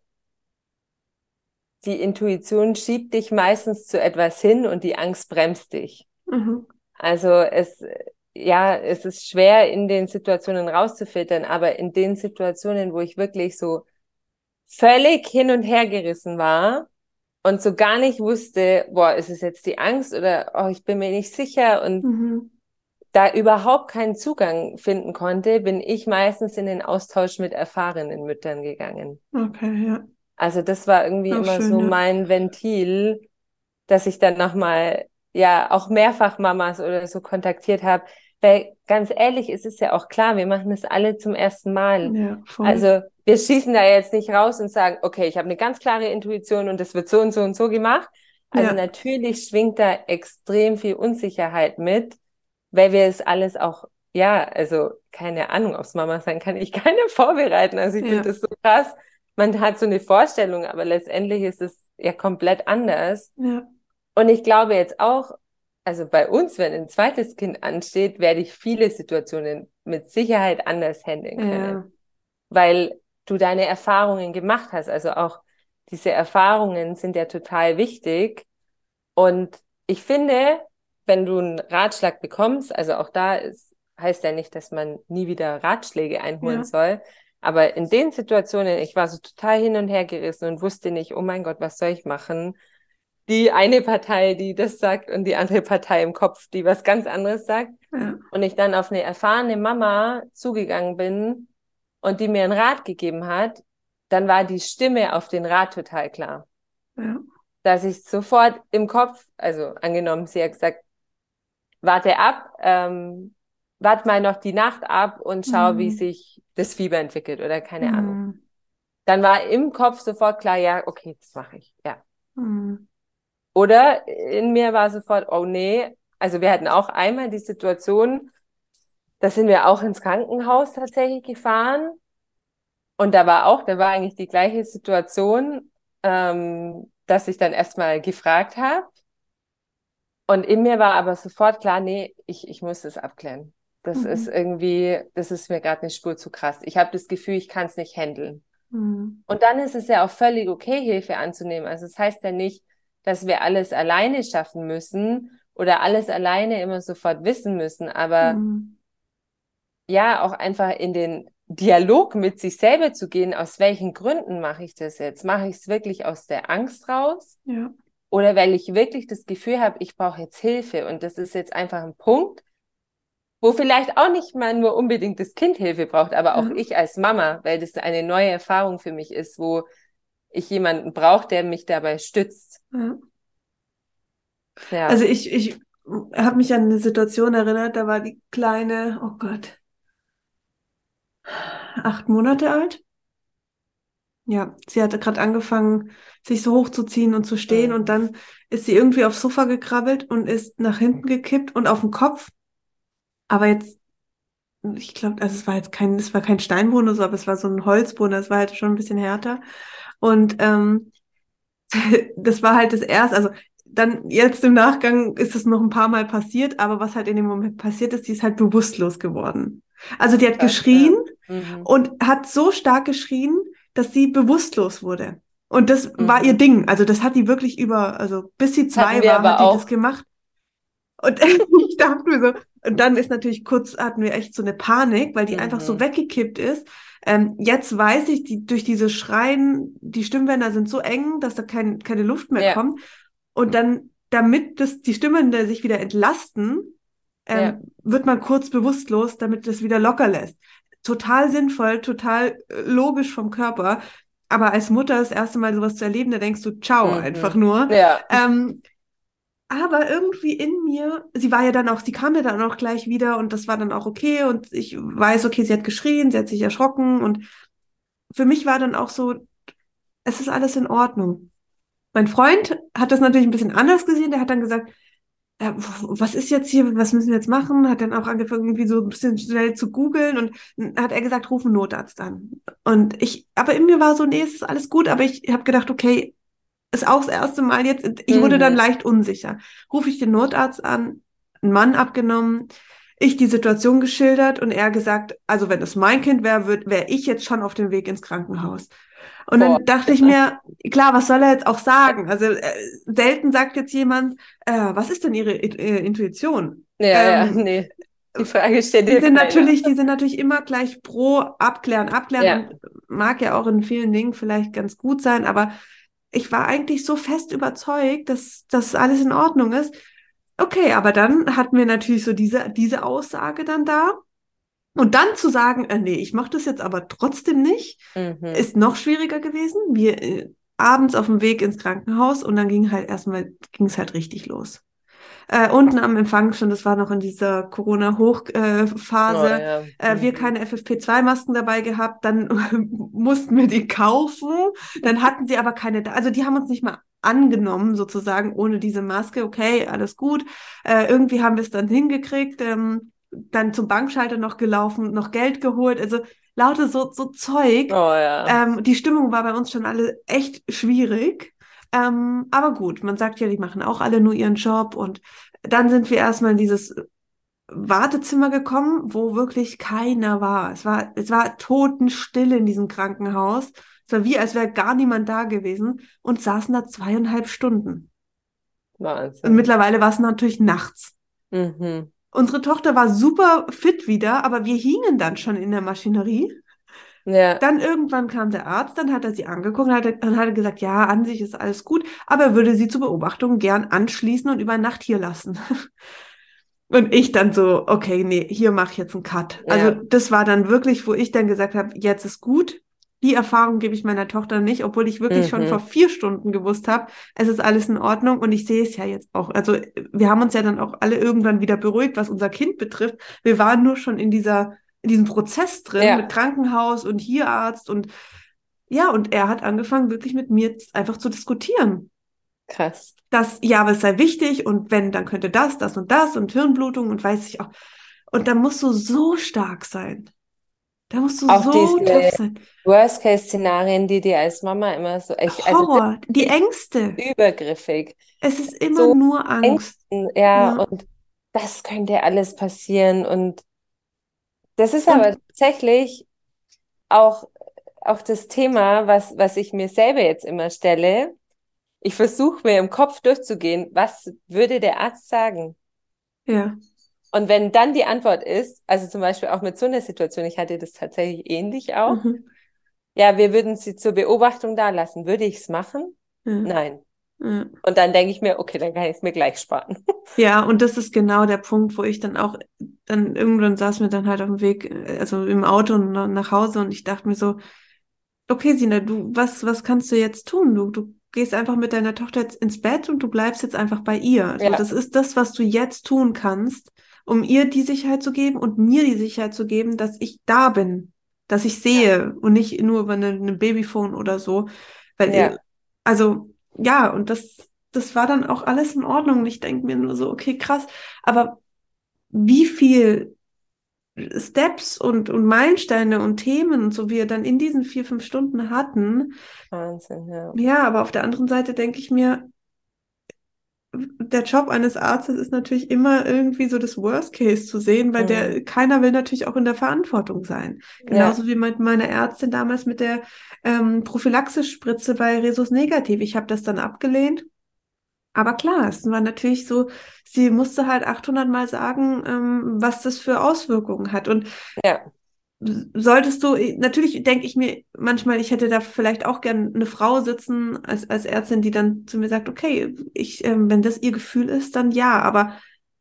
die Intuition schiebt dich meistens zu etwas hin und die Angst bremst dich. Mhm. Also es, ja, es ist schwer in den Situationen rauszufiltern, aber in den Situationen, wo ich wirklich so völlig hin und her gerissen war und so gar nicht wusste, boah, ist es jetzt die Angst oder oh, ich bin mir nicht sicher und mhm. da überhaupt keinen Zugang finden konnte, bin ich meistens in den Austausch mit erfahrenen Müttern gegangen. Okay, ja. Also das war irgendwie auch immer schön, so ja. mein Ventil, dass ich dann nochmal, ja, auch mehrfach Mamas oder so kontaktiert habe. Weil ganz ehrlich, es ist ja auch klar, wir machen das alle zum ersten Mal. Ja. Also wir schießen da jetzt nicht raus und sagen, okay, ich habe eine ganz klare Intuition und das wird so und so und so gemacht. Also ja. natürlich schwingt da extrem viel Unsicherheit mit, weil wir es alles auch, ja, also keine Ahnung, aufs Mama sein kann ich keine vorbereiten. Also ich finde das so krass man hat so eine Vorstellung, aber letztendlich ist es ja komplett anders. Ja. Und ich glaube jetzt auch, also bei uns, wenn ein zweites Kind ansteht, werde ich viele Situationen mit Sicherheit anders handeln können. Ja. Weil du deine Erfahrungen gemacht hast. Also auch diese Erfahrungen sind ja total wichtig. Und ich finde, wenn du einen Ratschlag bekommst, also auch da ist, heißt ja nicht, dass man nie wieder Ratschläge einholen ja. soll, aber in den Situationen, ich war so total hin und her gerissen und wusste nicht, oh mein Gott, was soll ich machen? Die eine Partei, die das sagt und die andere Partei im Kopf, die was ganz anderes sagt. Ja. Und ich dann auf eine erfahrene Mama zugegangen bin und die mir einen Rat gegeben hat, dann war die Stimme auf den Rat total klar. Ja. Dass ich sofort im Kopf, also angenommen, sie hat gesagt, warte ab, ähm, warte mal noch die Nacht ab und schau, mhm. wie sich das Fieber entwickelt oder keine mhm. Ahnung. Dann war im Kopf sofort klar, ja, okay, das mache ich, ja. Mhm. Oder in mir war sofort, oh nee, also wir hatten auch einmal die Situation, da sind wir auch ins Krankenhaus tatsächlich gefahren. Und da war auch, da war eigentlich die gleiche Situation, ähm, dass ich dann erstmal gefragt habe. Und in mir war aber sofort klar, nee, ich, ich muss das abklären. Das mhm. ist irgendwie, das ist mir gerade eine Spur zu krass. Ich habe das Gefühl, ich kann es nicht handeln. Mhm. Und dann ist es ja auch völlig okay, Hilfe anzunehmen. Also es das heißt ja nicht, dass wir alles alleine schaffen müssen oder alles alleine immer sofort wissen müssen, aber mhm. ja, auch einfach in den Dialog mit sich selber zu gehen, aus welchen Gründen mache ich das jetzt? Mache ich es wirklich aus der Angst raus? Ja. Oder weil ich wirklich das Gefühl habe, ich brauche jetzt Hilfe und das ist jetzt einfach ein Punkt, wo vielleicht auch nicht mal nur unbedingt das Kind Hilfe braucht, aber auch mhm. ich als Mama, weil das eine neue Erfahrung für mich ist, wo ich jemanden brauche, der mich dabei stützt. Mhm. Ja. Also ich, ich habe mich an eine Situation erinnert, da war die kleine, oh Gott, acht Monate alt. Ja, sie hatte gerade angefangen, sich so hochzuziehen und zu stehen mhm. und dann ist sie irgendwie aufs Sofa gekrabbelt und ist nach hinten gekippt und auf den Kopf aber jetzt, ich glaube, also es war jetzt kein, es war kein so, aber es war so ein Holzboden, das war halt schon ein bisschen härter. Und ähm, [LAUGHS] das war halt das erste, also dann jetzt im Nachgang ist es noch ein paar Mal passiert, aber was halt in dem Moment passiert ist, die ist halt bewusstlos geworden. Also die hat geschrien mhm. und hat so stark geschrien, dass sie bewusstlos wurde. Und das mhm. war ihr Ding. Also das hat die wirklich über, also bis sie zwei war, hat die auch. das gemacht. Und [LAUGHS] ich dachte mir so, und dann ist natürlich kurz, hatten wir echt so eine Panik, weil die mhm. einfach so mhm. weggekippt ist. Ähm, jetzt weiß ich, die, durch diese Schreien, die Stimmbänder sind so eng, dass da kein, keine Luft mehr ja. kommt. Und dann, damit das, die Stimmbänder sich wieder entlasten, ähm, ja. wird man kurz bewusstlos, damit das wieder locker lässt. Total sinnvoll, total äh, logisch vom Körper. aber als Mutter das erste Mal sowas zu erleben, da denkst du, ciao, mhm. einfach nur. Ja. Ähm, aber irgendwie in mir, sie war ja dann auch, sie kam ja dann auch gleich wieder und das war dann auch okay und ich weiß, okay, sie hat geschrien, sie hat sich erschrocken und für mich war dann auch so, es ist alles in Ordnung. Mein Freund hat das natürlich ein bisschen anders gesehen, der hat dann gesagt, äh, was ist jetzt hier, was müssen wir jetzt machen? Hat dann auch angefangen, irgendwie so ein bisschen schnell zu googeln und hat er gesagt, ruf einen Notarzt an. Und ich, aber in mir war so, nee, es ist alles gut, aber ich habe gedacht, okay, ist auch das erste Mal jetzt, ich mhm. wurde dann mhm. leicht unsicher. Rufe ich den Notarzt an, einen Mann abgenommen, ich die Situation geschildert und er gesagt, also wenn es mein Kind wäre, wäre ich jetzt schon auf dem Weg ins Krankenhaus. Und dann Boah. dachte ich mir, klar, was soll er jetzt auch sagen? Also äh, selten sagt jetzt jemand, äh, was ist denn Ihre äh, Intuition? Ja, ähm, ja, nee. Die Frage stellt die sind natürlich, Die sind natürlich immer gleich pro abklären, abklären. Ja. mag ja auch in vielen Dingen vielleicht ganz gut sein, aber ich war eigentlich so fest überzeugt, dass das alles in Ordnung ist. Okay, aber dann hatten wir natürlich so diese, diese Aussage dann da. Und dann zu sagen, äh, nee, ich mache das jetzt aber trotzdem nicht, mhm. ist noch schwieriger gewesen. Wir äh, abends auf dem Weg ins Krankenhaus und dann ging halt erstmal, ging es halt richtig los. Äh, unten am Empfang schon, das war noch in dieser Corona-Hochphase, äh, oh, ja. äh, wir mhm. keine FFP2-Masken dabei gehabt, dann [LAUGHS] mussten wir die kaufen, dann hatten sie aber keine, also die haben uns nicht mal angenommen, sozusagen, ohne diese Maske, okay, alles gut. Äh, irgendwie haben wir es dann hingekriegt. Ähm, dann zum Bankschalter noch gelaufen, noch Geld geholt, also lauter so, so Zeug. Oh, ja. ähm, die Stimmung war bei uns schon alle echt schwierig. Ähm, aber gut, man sagt ja, die machen auch alle nur ihren Job und dann sind wir erstmal in dieses Wartezimmer gekommen, wo wirklich keiner war. Es war, es war totenstill in diesem Krankenhaus. Es war wie, als wäre gar niemand da gewesen und saßen da zweieinhalb Stunden. Wahnsinn. Und mittlerweile war es natürlich nachts. Mhm. Unsere Tochter war super fit wieder, aber wir hingen dann schon in der Maschinerie. Ja. Dann irgendwann kam der Arzt, dann hat er sie angeguckt und hat, dann hat er gesagt, ja, an sich ist alles gut, aber er würde sie zur Beobachtung gern anschließen und über Nacht hier lassen. [LAUGHS] Und ich dann so, okay, nee, hier mache ich jetzt einen Cut. Ja. Also das war dann wirklich, wo ich dann gesagt habe, jetzt ist gut die Erfahrung gebe ich meiner Tochter nicht, obwohl ich wirklich mhm. schon vor vier Stunden gewusst habe, es ist alles in Ordnung und ich sehe es ja jetzt auch. Also wir haben uns ja dann auch alle irgendwann wieder beruhigt, was unser Kind betrifft. Wir waren nur schon in dieser, in diesem Prozess drin ja. mit Krankenhaus und hier Arzt und ja, und er hat angefangen, wirklich mit mir einfach zu diskutieren. Krass. Das, ja, aber es sei wichtig und wenn, dann könnte das, das und das und Hirnblutung und weiß ich auch. Und da musst du so stark sein. Da musst du auch so tough sein. Worst-Case-Szenarien, die dir als Mama immer so echt. Also Horror, also, die Ängste. Übergriffig. Es ist immer so nur Angst. Ängsten, ja, ja, und das könnte alles passieren. Und das ist aber tatsächlich auch, auch das Thema, was, was ich mir selber jetzt immer stelle. Ich versuche mir im Kopf durchzugehen, was würde der Arzt sagen? Ja. Und wenn dann die Antwort ist, also zum Beispiel auch mit so einer Situation, ich hatte das tatsächlich ähnlich auch, mhm. ja, wir würden sie zur Beobachtung da lassen. Würde ich es machen? Mhm. Nein. Mhm. Und dann denke ich mir, okay, dann kann ich es mir gleich sparen. [LAUGHS] Ja, und das ist genau der Punkt, wo ich dann auch, dann irgendwann saß mir dann halt auf dem Weg, also im Auto nach Hause und ich dachte mir so, okay, Sina, du, was, was kannst du jetzt tun? Du, du gehst einfach mit deiner Tochter jetzt ins Bett und du bleibst jetzt einfach bei ihr. Ja. das ist das, was du jetzt tun kannst um ihr die Sicherheit zu geben und mir die Sicherheit zu geben, dass ich da bin, dass ich sehe ja. und nicht nur über ein Babyphone oder so. Weil, ja. also, ja, und das, das war dann auch alles in Ordnung. Und ich denke mir nur so, okay, krass, aber wie viel Steps und, und Meilensteine und Themen und so wir dann in diesen vier, fünf Stunden hatten. Wahnsinn, ja. Ja, aber auf der anderen Seite denke ich mir, der Job eines Arztes ist natürlich immer irgendwie so das Worst Case zu sehen, weil mhm. der keiner will natürlich auch in der Verantwortung sein. Genauso ja. wie mit meiner Ärztin damals mit der ähm, Prophylaxespritze bei Resus Negativ. Ich habe das dann abgelehnt. Aber klar, es war natürlich so, sie musste halt 800 Mal sagen, ähm, was das für Auswirkungen hat. Und ja solltest du, natürlich denke ich mir manchmal, ich hätte da vielleicht auch gern eine Frau sitzen als, als Ärztin, die dann zu mir sagt, okay, ich, ähm, wenn das ihr Gefühl ist, dann ja, aber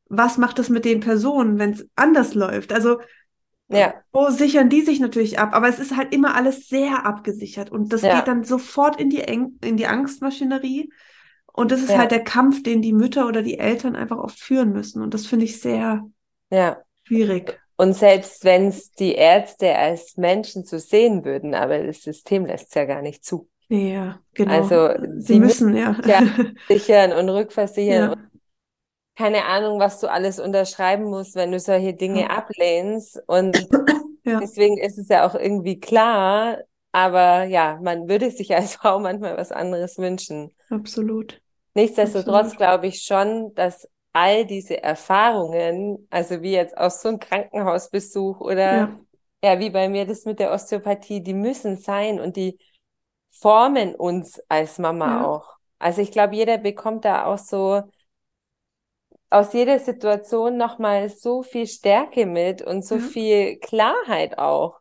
was macht das mit den Personen, wenn es anders läuft? Also Ja. Wo sichern die sich natürlich ab? Aber es ist halt immer alles sehr abgesichert und das Ja. geht dann sofort in die, Eng in die Angstmaschinerie. Und das ist Ja. halt der Kampf, den die Mütter oder die Eltern einfach oft führen müssen. Und das finde ich sehr schwierig. Und selbst wenn es die Ärzte als Menschen so sehen würden, aber das System lässt es ja gar nicht zu. Ja, genau. Also, Sie die müssen, ja. ja. [LAUGHS] Sichern und rückversichern Ja. und keine Ahnung, was du alles unterschreiben musst, wenn du solche Dinge Ja. ablehnst. Und [COUGHS] Ja. deswegen ist es ja auch irgendwie klar, aber ja, man würde sich als Frau manchmal was anderes wünschen. Absolut. Nichtsdestotrotz Absolut. glaube ich schon, dass all diese Erfahrungen, also wie jetzt aus so einem Krankenhausbesuch oder Ja, ja, wie bei mir das mit der Osteopathie, die müssen sein und die formen uns als Mama Ja. auch. Also ich glaube, jeder bekommt da auch so aus jeder Situation nochmal so viel Stärke mit und so Ja. viel Klarheit auch.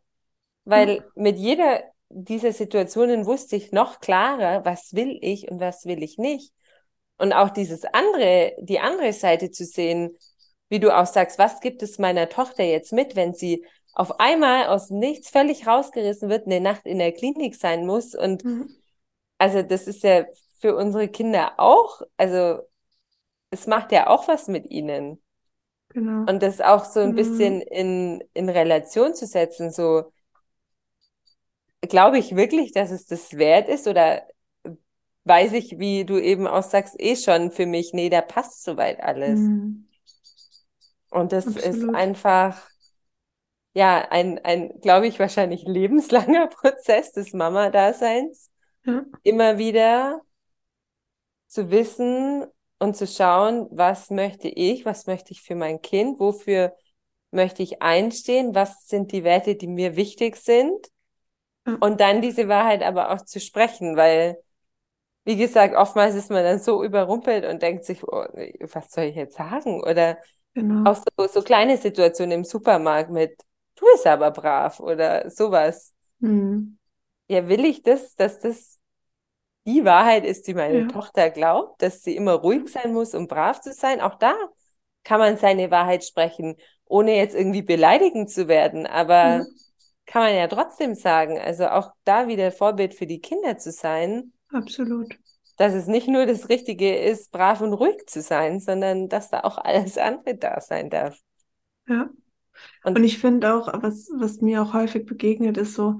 Weil mit jeder dieser Situationen wusste ich noch klarer, was will ich und was will ich nicht. Und auch dieses andere, die andere Seite zu sehen, wie du auch sagst, was gibt es meiner Tochter jetzt mit, wenn sie auf einmal aus Nichts völlig rausgerissen wird, eine Nacht in der Klinik sein muss. Und Mhm. also das ist ja für unsere Kinder auch, also es macht ja auch was mit ihnen. genau. Und das auch so ein Mhm. bisschen in, in Relation zu setzen, so glaube ich wirklich, dass es das wert ist oder weiß ich, wie du eben auch sagst, eh schon für mich, nee, da passt soweit alles. Mhm. Und das ist Absolut. einfach, ja, ein, ein, glaube ich, wahrscheinlich lebenslanger [LAUGHS] Prozess des Mama-Daseins. Ja. Immer wieder zu wissen und zu schauen, was möchte ich, was möchte ich für mein Kind, wofür möchte ich einstehen, was sind die Werte, die mir wichtig sind. Ja. Und dann diese Wahrheit aber auch zu sprechen, weil, wie gesagt, oftmals ist man dann so überrumpelt und denkt sich, oh, was soll ich jetzt sagen? Oder Genau. auch so, so kleine Situationen im Supermarkt mit, du bist aber brav oder sowas. Mhm. Ja, will ich das, dass das die Wahrheit ist, die meine Ja. Tochter glaubt, dass sie immer ruhig sein muss, um brav zu sein? Auch da kann man seine Wahrheit sprechen, ohne jetzt irgendwie beleidigend zu werden, aber Ja. kann man ja trotzdem sagen, also auch da wieder Vorbild für die Kinder zu sein, Absolut. dass es nicht nur das Richtige ist, brav und ruhig zu sein, sondern dass da auch alles andere da sein darf. Ja. Und- Und ich finde auch, was, was mir auch häufig begegnet, ist so,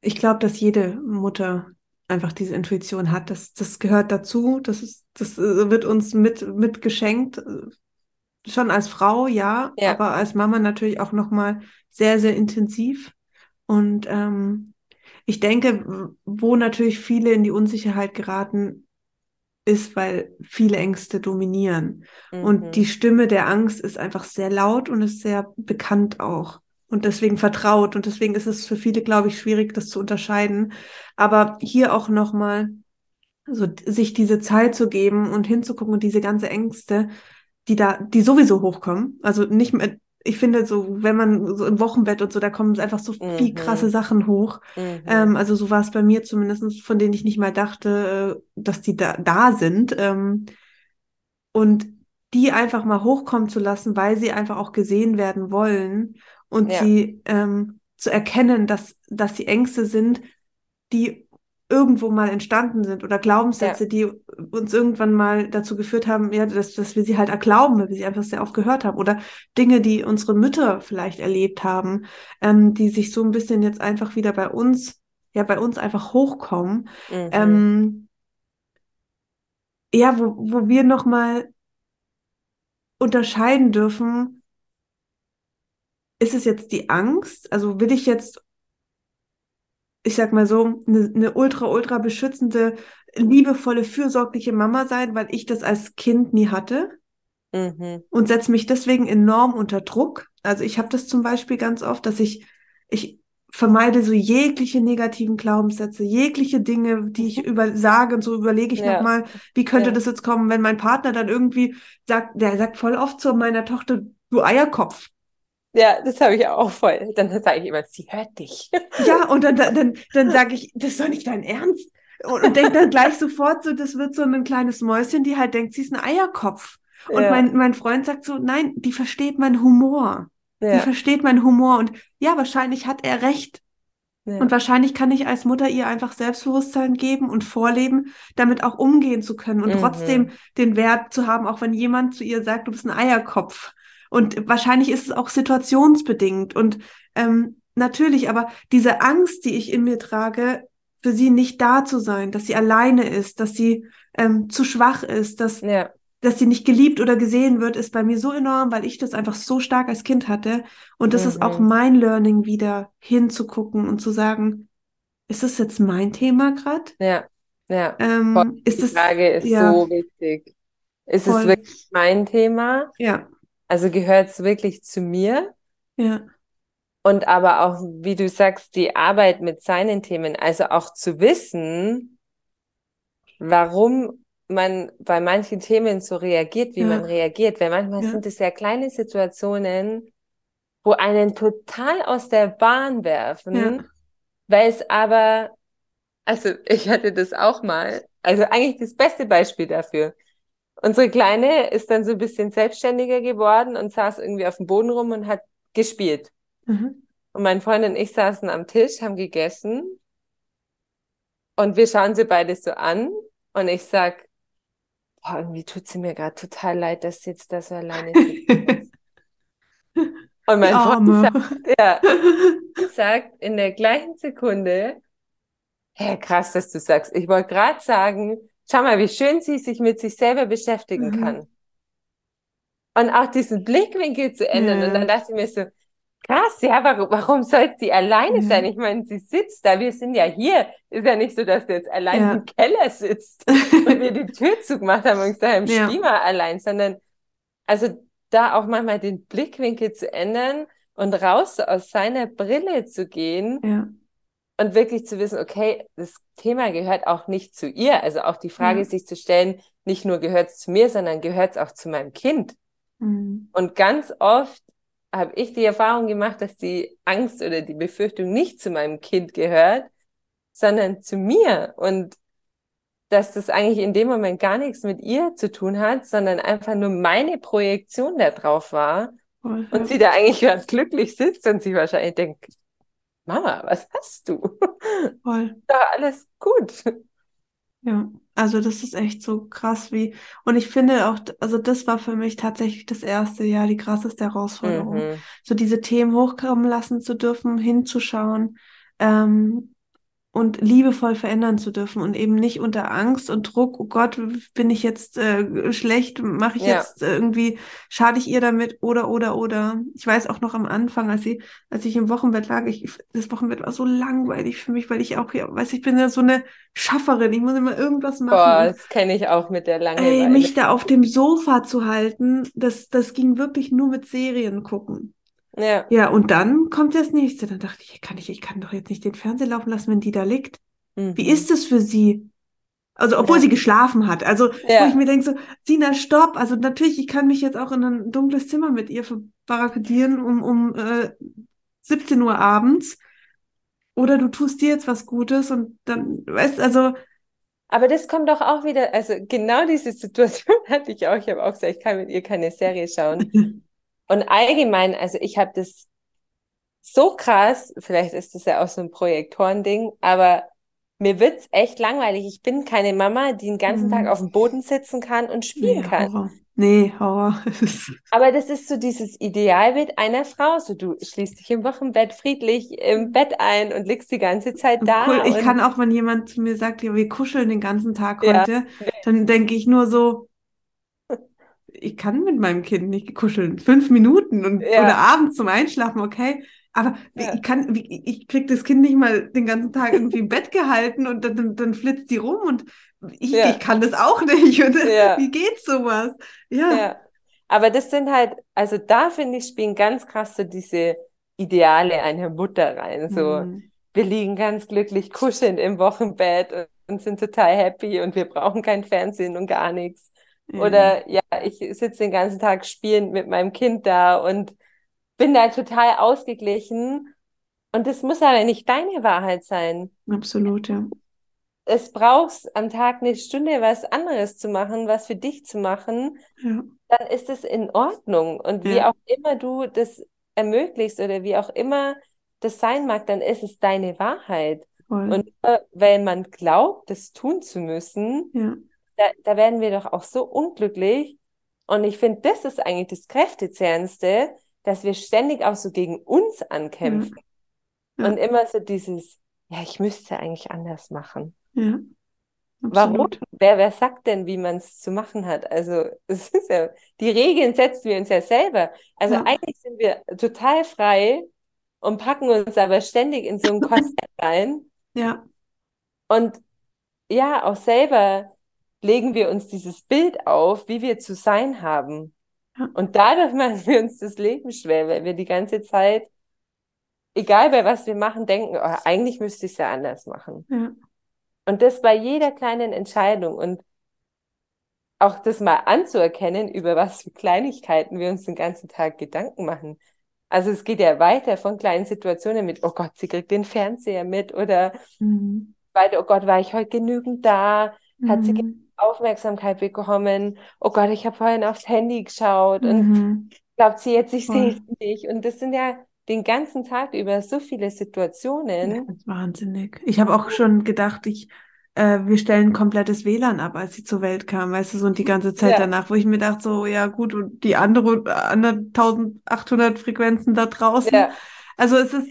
ich glaube, dass jede Mutter einfach diese Intuition hat. Das, das gehört dazu. Das ist, das äh, wird uns mit, mit geschenkt. äh, Schon als Frau, ja, Ja. aber als Mama natürlich auch nochmal sehr, sehr intensiv. Und ähm, ich denke, wo natürlich viele in die Unsicherheit geraten, ist, weil viele Ängste dominieren. Mhm. Und die Stimme der Angst ist einfach sehr laut und ist sehr bekannt auch. Und deswegen vertraut. Und deswegen ist es für viele, glaube ich, schwierig, das zu unterscheiden. Aber hier auch nochmal, so sich diese Zeit zu geben und hinzugucken und diese ganze Ängste, die da, die sowieso hochkommen. Also nicht mehr, ich finde so, wenn man so im Wochenbett und so, da kommen einfach so viel Mhm. krasse Sachen hoch. Mhm. Ähm, also so war es bei mir zumindest, von denen ich nicht mal dachte, äh, dass die da, da sind. Ähm, und die einfach mal hochkommen zu lassen, weil sie einfach auch gesehen werden wollen und Ja. sie ähm, zu erkennen, dass, dass sie Ängste sind, die irgendwo mal entstanden sind oder Glaubenssätze, die uns irgendwann mal dazu geführt haben, ja, dass, dass wir sie halt erglauben, weil wir sie einfach sehr oft gehört haben oder Dinge, die unsere Mütter vielleicht erlebt haben, ähm, die sich so ein bisschen jetzt einfach wieder bei uns, ja, bei uns einfach hochkommen. Mhm. Ähm, ja, wo, wo wir nochmal unterscheiden dürfen, ist es jetzt die Angst? Also will ich jetzt, ich sag mal so, eine, eine ultra, ultra beschützende, liebevolle, fürsorgliche Mama sein, weil ich das als Kind nie hatte Mhm. und setze mich deswegen enorm unter Druck. Also ich habe das zum Beispiel ganz oft, dass ich, ich vermeide so jegliche negativen Glaubenssätze, jegliche Dinge, die ich über sage und so überlege ich Ja. nochmal, wie könnte Ja. das jetzt kommen, wenn mein Partner dann irgendwie sagt, der sagt voll oft zu meiner Tochter, du Eierkopf. Ja, das habe ich auch voll. Dann sage ich immer, sie hört dich. [LAUGHS] Ja, und dann, dann, dann, sage ich, das ist doch nicht dein Ernst. Und, und denke dann gleich sofort so, das wird so ein kleines Mäuschen, die halt denkt, sie ist ein Eierkopf. Und Ja. mein, mein Freund sagt so, nein, die versteht meinen Humor. Ja. Sie versteht meinen Humor und ja, wahrscheinlich hat er recht. Ja. Und wahrscheinlich kann ich als Mutter ihr einfach Selbstbewusstsein geben und vorleben, damit auch umgehen zu können und mhm. trotzdem den Wert zu haben, auch wenn jemand zu ihr sagt, du bist ein Eierkopf. Und wahrscheinlich ist es auch situationsbedingt und ähm, natürlich, aber diese Angst, die ich in mir trage, für sie nicht da zu sein, dass sie alleine ist, dass sie ähm, zu schwach ist, dass, ja. dass sie nicht geliebt oder gesehen wird, ist bei mir so enorm, weil ich das einfach so stark als Kind hatte. Und das mhm. ist auch mhm. mein Learning, wieder hinzugucken und zu sagen, ist das jetzt mein Thema gerade? Ja, ja. Ähm, ist Die Frage ist ja, so wichtig. Ist voll. es wirklich mein Thema? Ja. Also gehört es wirklich zu mir? Ja. Und aber auch, wie du sagst, die Arbeit mit seinen Themen, also auch zu wissen, warum man bei manchen Themen so reagiert, wie ja. man reagiert. Weil manchmal ja. sind es ja kleine Situationen, wo einen total aus der Bahn werfen, ja. weil es aber, also ich hatte das auch mal, also eigentlich das beste Beispiel dafür. Unsere Kleine ist dann so ein bisschen selbstständiger geworden und saß irgendwie auf dem Boden rum und hat gespielt. Mhm. Und mein Freund und ich saßen am Tisch, haben gegessen und wir schauen sie beide so an und ich sag, boah, irgendwie tut sie mir gerade total leid, dass sie jetzt da so alleine sitzt. [LAUGHS] und mein Freund sagt, ja, [LAUGHS] sagt in der gleichen Sekunde, hä, krass, dass du sagst. Ich wollte gerade sagen, schau mal, wie schön sie sich mit sich selber beschäftigen mhm. kann. Und auch diesen Blickwinkel zu ändern. Ja. Und dann dachte ich mir so, Krass, ja, warum, warum sollte sie alleine ja. sein? Ich meine, sie sitzt da, wir sind ja hier. Ist ja nicht so, dass sie jetzt allein ja. im Keller sitzt [LAUGHS] und wir die Tür zugemacht haben und gesagt haben, ja. mal allein, sondern also da auch manchmal den Blickwinkel zu ändern und raus aus seiner Brille zu gehen und wirklich zu wissen, okay, das Thema gehört auch nicht zu ihr. Also auch die Frage sich zu stellen, nicht nur gehört es zu mir, sondern gehört es auch zu meinem Kind. Mhm. Und ganz oft habe ich die Erfahrung gemacht, dass die Angst oder die Befürchtung nicht zu meinem Kind gehört, sondern zu mir und dass das eigentlich in dem Moment gar nichts mit ihr zu tun hat, sondern einfach nur meine Projektion da drauf war und sie da eigentlich ganz [LAUGHS] glücklich sitzt und sie wahrscheinlich denkt, Mama, was hast du? [LAUGHS] Voll. Doch alles gut. Ja, also das ist echt so krass wie, und ich finde auch, also das war für mich tatsächlich das erste Jahr die krasseste Herausforderung. Mhm. So diese Themen hochkommen lassen zu dürfen, hinzuschauen, ähm, und liebevoll verändern zu dürfen und eben nicht unter Angst und Druck, oh Gott, bin ich jetzt äh, schlecht, mache ich ja. jetzt äh, irgendwie, schade ich ihr damit oder oder oder. Ich weiß auch noch am Anfang, als sie, als ich im Wochenbett lag, ich, das Wochenbett war so langweilig für mich, weil ich auch, ja, weiß ich bin ja so eine Schafferin, ich muss immer irgendwas machen. Boah, das kenne ich auch mit der Langeweile. Ey, mich da auf dem Sofa zu halten, das, das ging wirklich nur mit Serien gucken. Ja. Ja, und dann kommt das nächste. Dann dachte ich, kann ich, ich kann doch jetzt nicht den Fernseher laufen lassen, wenn die da liegt. Mhm. Wie ist es für sie? Also, obwohl ja. sie geschlafen hat. Also, ja. wo ich mir denke, so, Sina, stopp. Also, natürlich, ich kann mich jetzt auch in ein dunkles Zimmer mit ihr verbarrikadieren um, um äh, 17 Uhr abends. Oder du tust dir jetzt was Gutes und dann, weißt also. Aber das kommt doch auch wieder, also genau diese Situation [LAUGHS] hatte ich auch. Ich habe auch gesagt, ich kann mit ihr keine Serie schauen. [LAUGHS] Und allgemein, also ich habe das so krass, vielleicht ist das ja auch so ein Projektorending, aber mir wird's echt langweilig. Ich bin keine Mama, die den ganzen mhm. Tag auf dem Boden sitzen kann und spielen nee, kann. Horror. Nee, Horror. [LAUGHS] aber das ist so dieses Idealbild einer Frau. So, du schließt dich im Wochenbett friedlich im Bett ein und liegst die ganze Zeit da. Cool. Ich kann auch, wenn jemand zu mir sagt, ja, wir kuscheln den ganzen Tag ja. heute, dann denke ich nur so, ich kann mit meinem Kind nicht kuscheln. Fünf Minuten und, ja. oder abends zum Einschlafen, okay. Aber ja. ich kann, ich krieg das Kind nicht mal den ganzen Tag irgendwie im Bett gehalten und dann, dann flitzt die rum und ich, ja. ich kann das auch nicht. [LAUGHS] Und wie geht sowas? Ja. Aber das sind halt, also da finde ich, spielen ganz krass so diese Ideale einer Mutter rein. So, mhm. wir liegen ganz glücklich kuschelnd im Wochenbett und, und sind total happy und wir brauchen kein Fernsehen und gar nichts. Oder ja, ich sitze den ganzen Tag spielend mit meinem Kind da und bin da total ausgeglichen. Und das muss aber nicht deine Wahrheit sein. Absolut, ja. Es brauchst am Tag eine Stunde was anderes zu machen, was für dich zu machen, ja. dann ist es in Ordnung. Und wie ja. auch immer du das ermöglichst oder wie auch immer das sein mag, dann ist es deine Wahrheit. Voll. Und weil man glaubt, das tun zu müssen. Da, da werden wir doch auch so unglücklich. Und ich finde, das ist eigentlich das Kräftezehrendste, dass wir ständig auch so gegen uns ankämpfen. Ja. Und immer so dieses, ja, ich müsste eigentlich anders machen. Ja. Warum? Wer, wer sagt denn, wie man es zu machen hat? Also, [LAUGHS] es ist ja, die Regeln setzen wir uns ja selber. Also Ja. eigentlich sind wir total frei und packen uns aber ständig in so ein [LAUGHS] Korsett rein. Ja. Und ja, auch selber legen wir uns dieses Bild auf, wie wir zu sein haben. Und dadurch machen wir uns das Leben schwer, weil wir die ganze Zeit, egal bei was wir machen, denken, oh, eigentlich müsste ich es ja anders machen. Ja. Und das bei jeder kleinen Entscheidung und auch das mal anzuerkennen, über was für Kleinigkeiten wir uns den ganzen Tag Gedanken machen. Also es geht ja weiter von kleinen Situationen mit, oh Gott, sie kriegt den Fernseher mit oder Mhm. weiter, oh Gott, war ich heute genügend da? Hat sie Mhm. Aufmerksamkeit bekommen? Oh Gott, ich habe vorhin aufs Handy geschaut und Mhm. glaubt sie jetzt, ich sehe es nicht. Und das sind ja den ganzen Tag über so viele Ja, Situationen. das ist wahnsinnig. Ich habe auch schon gedacht, ich, äh, wir stellen komplettes WLAN ab, als sie zur Welt kam, weißt du, so und die ganze Zeit Ja. danach, wo ich mir dachte, so, ja gut, und die andere, andere 1800 Frequenzen da draußen. Ja, Also es ist,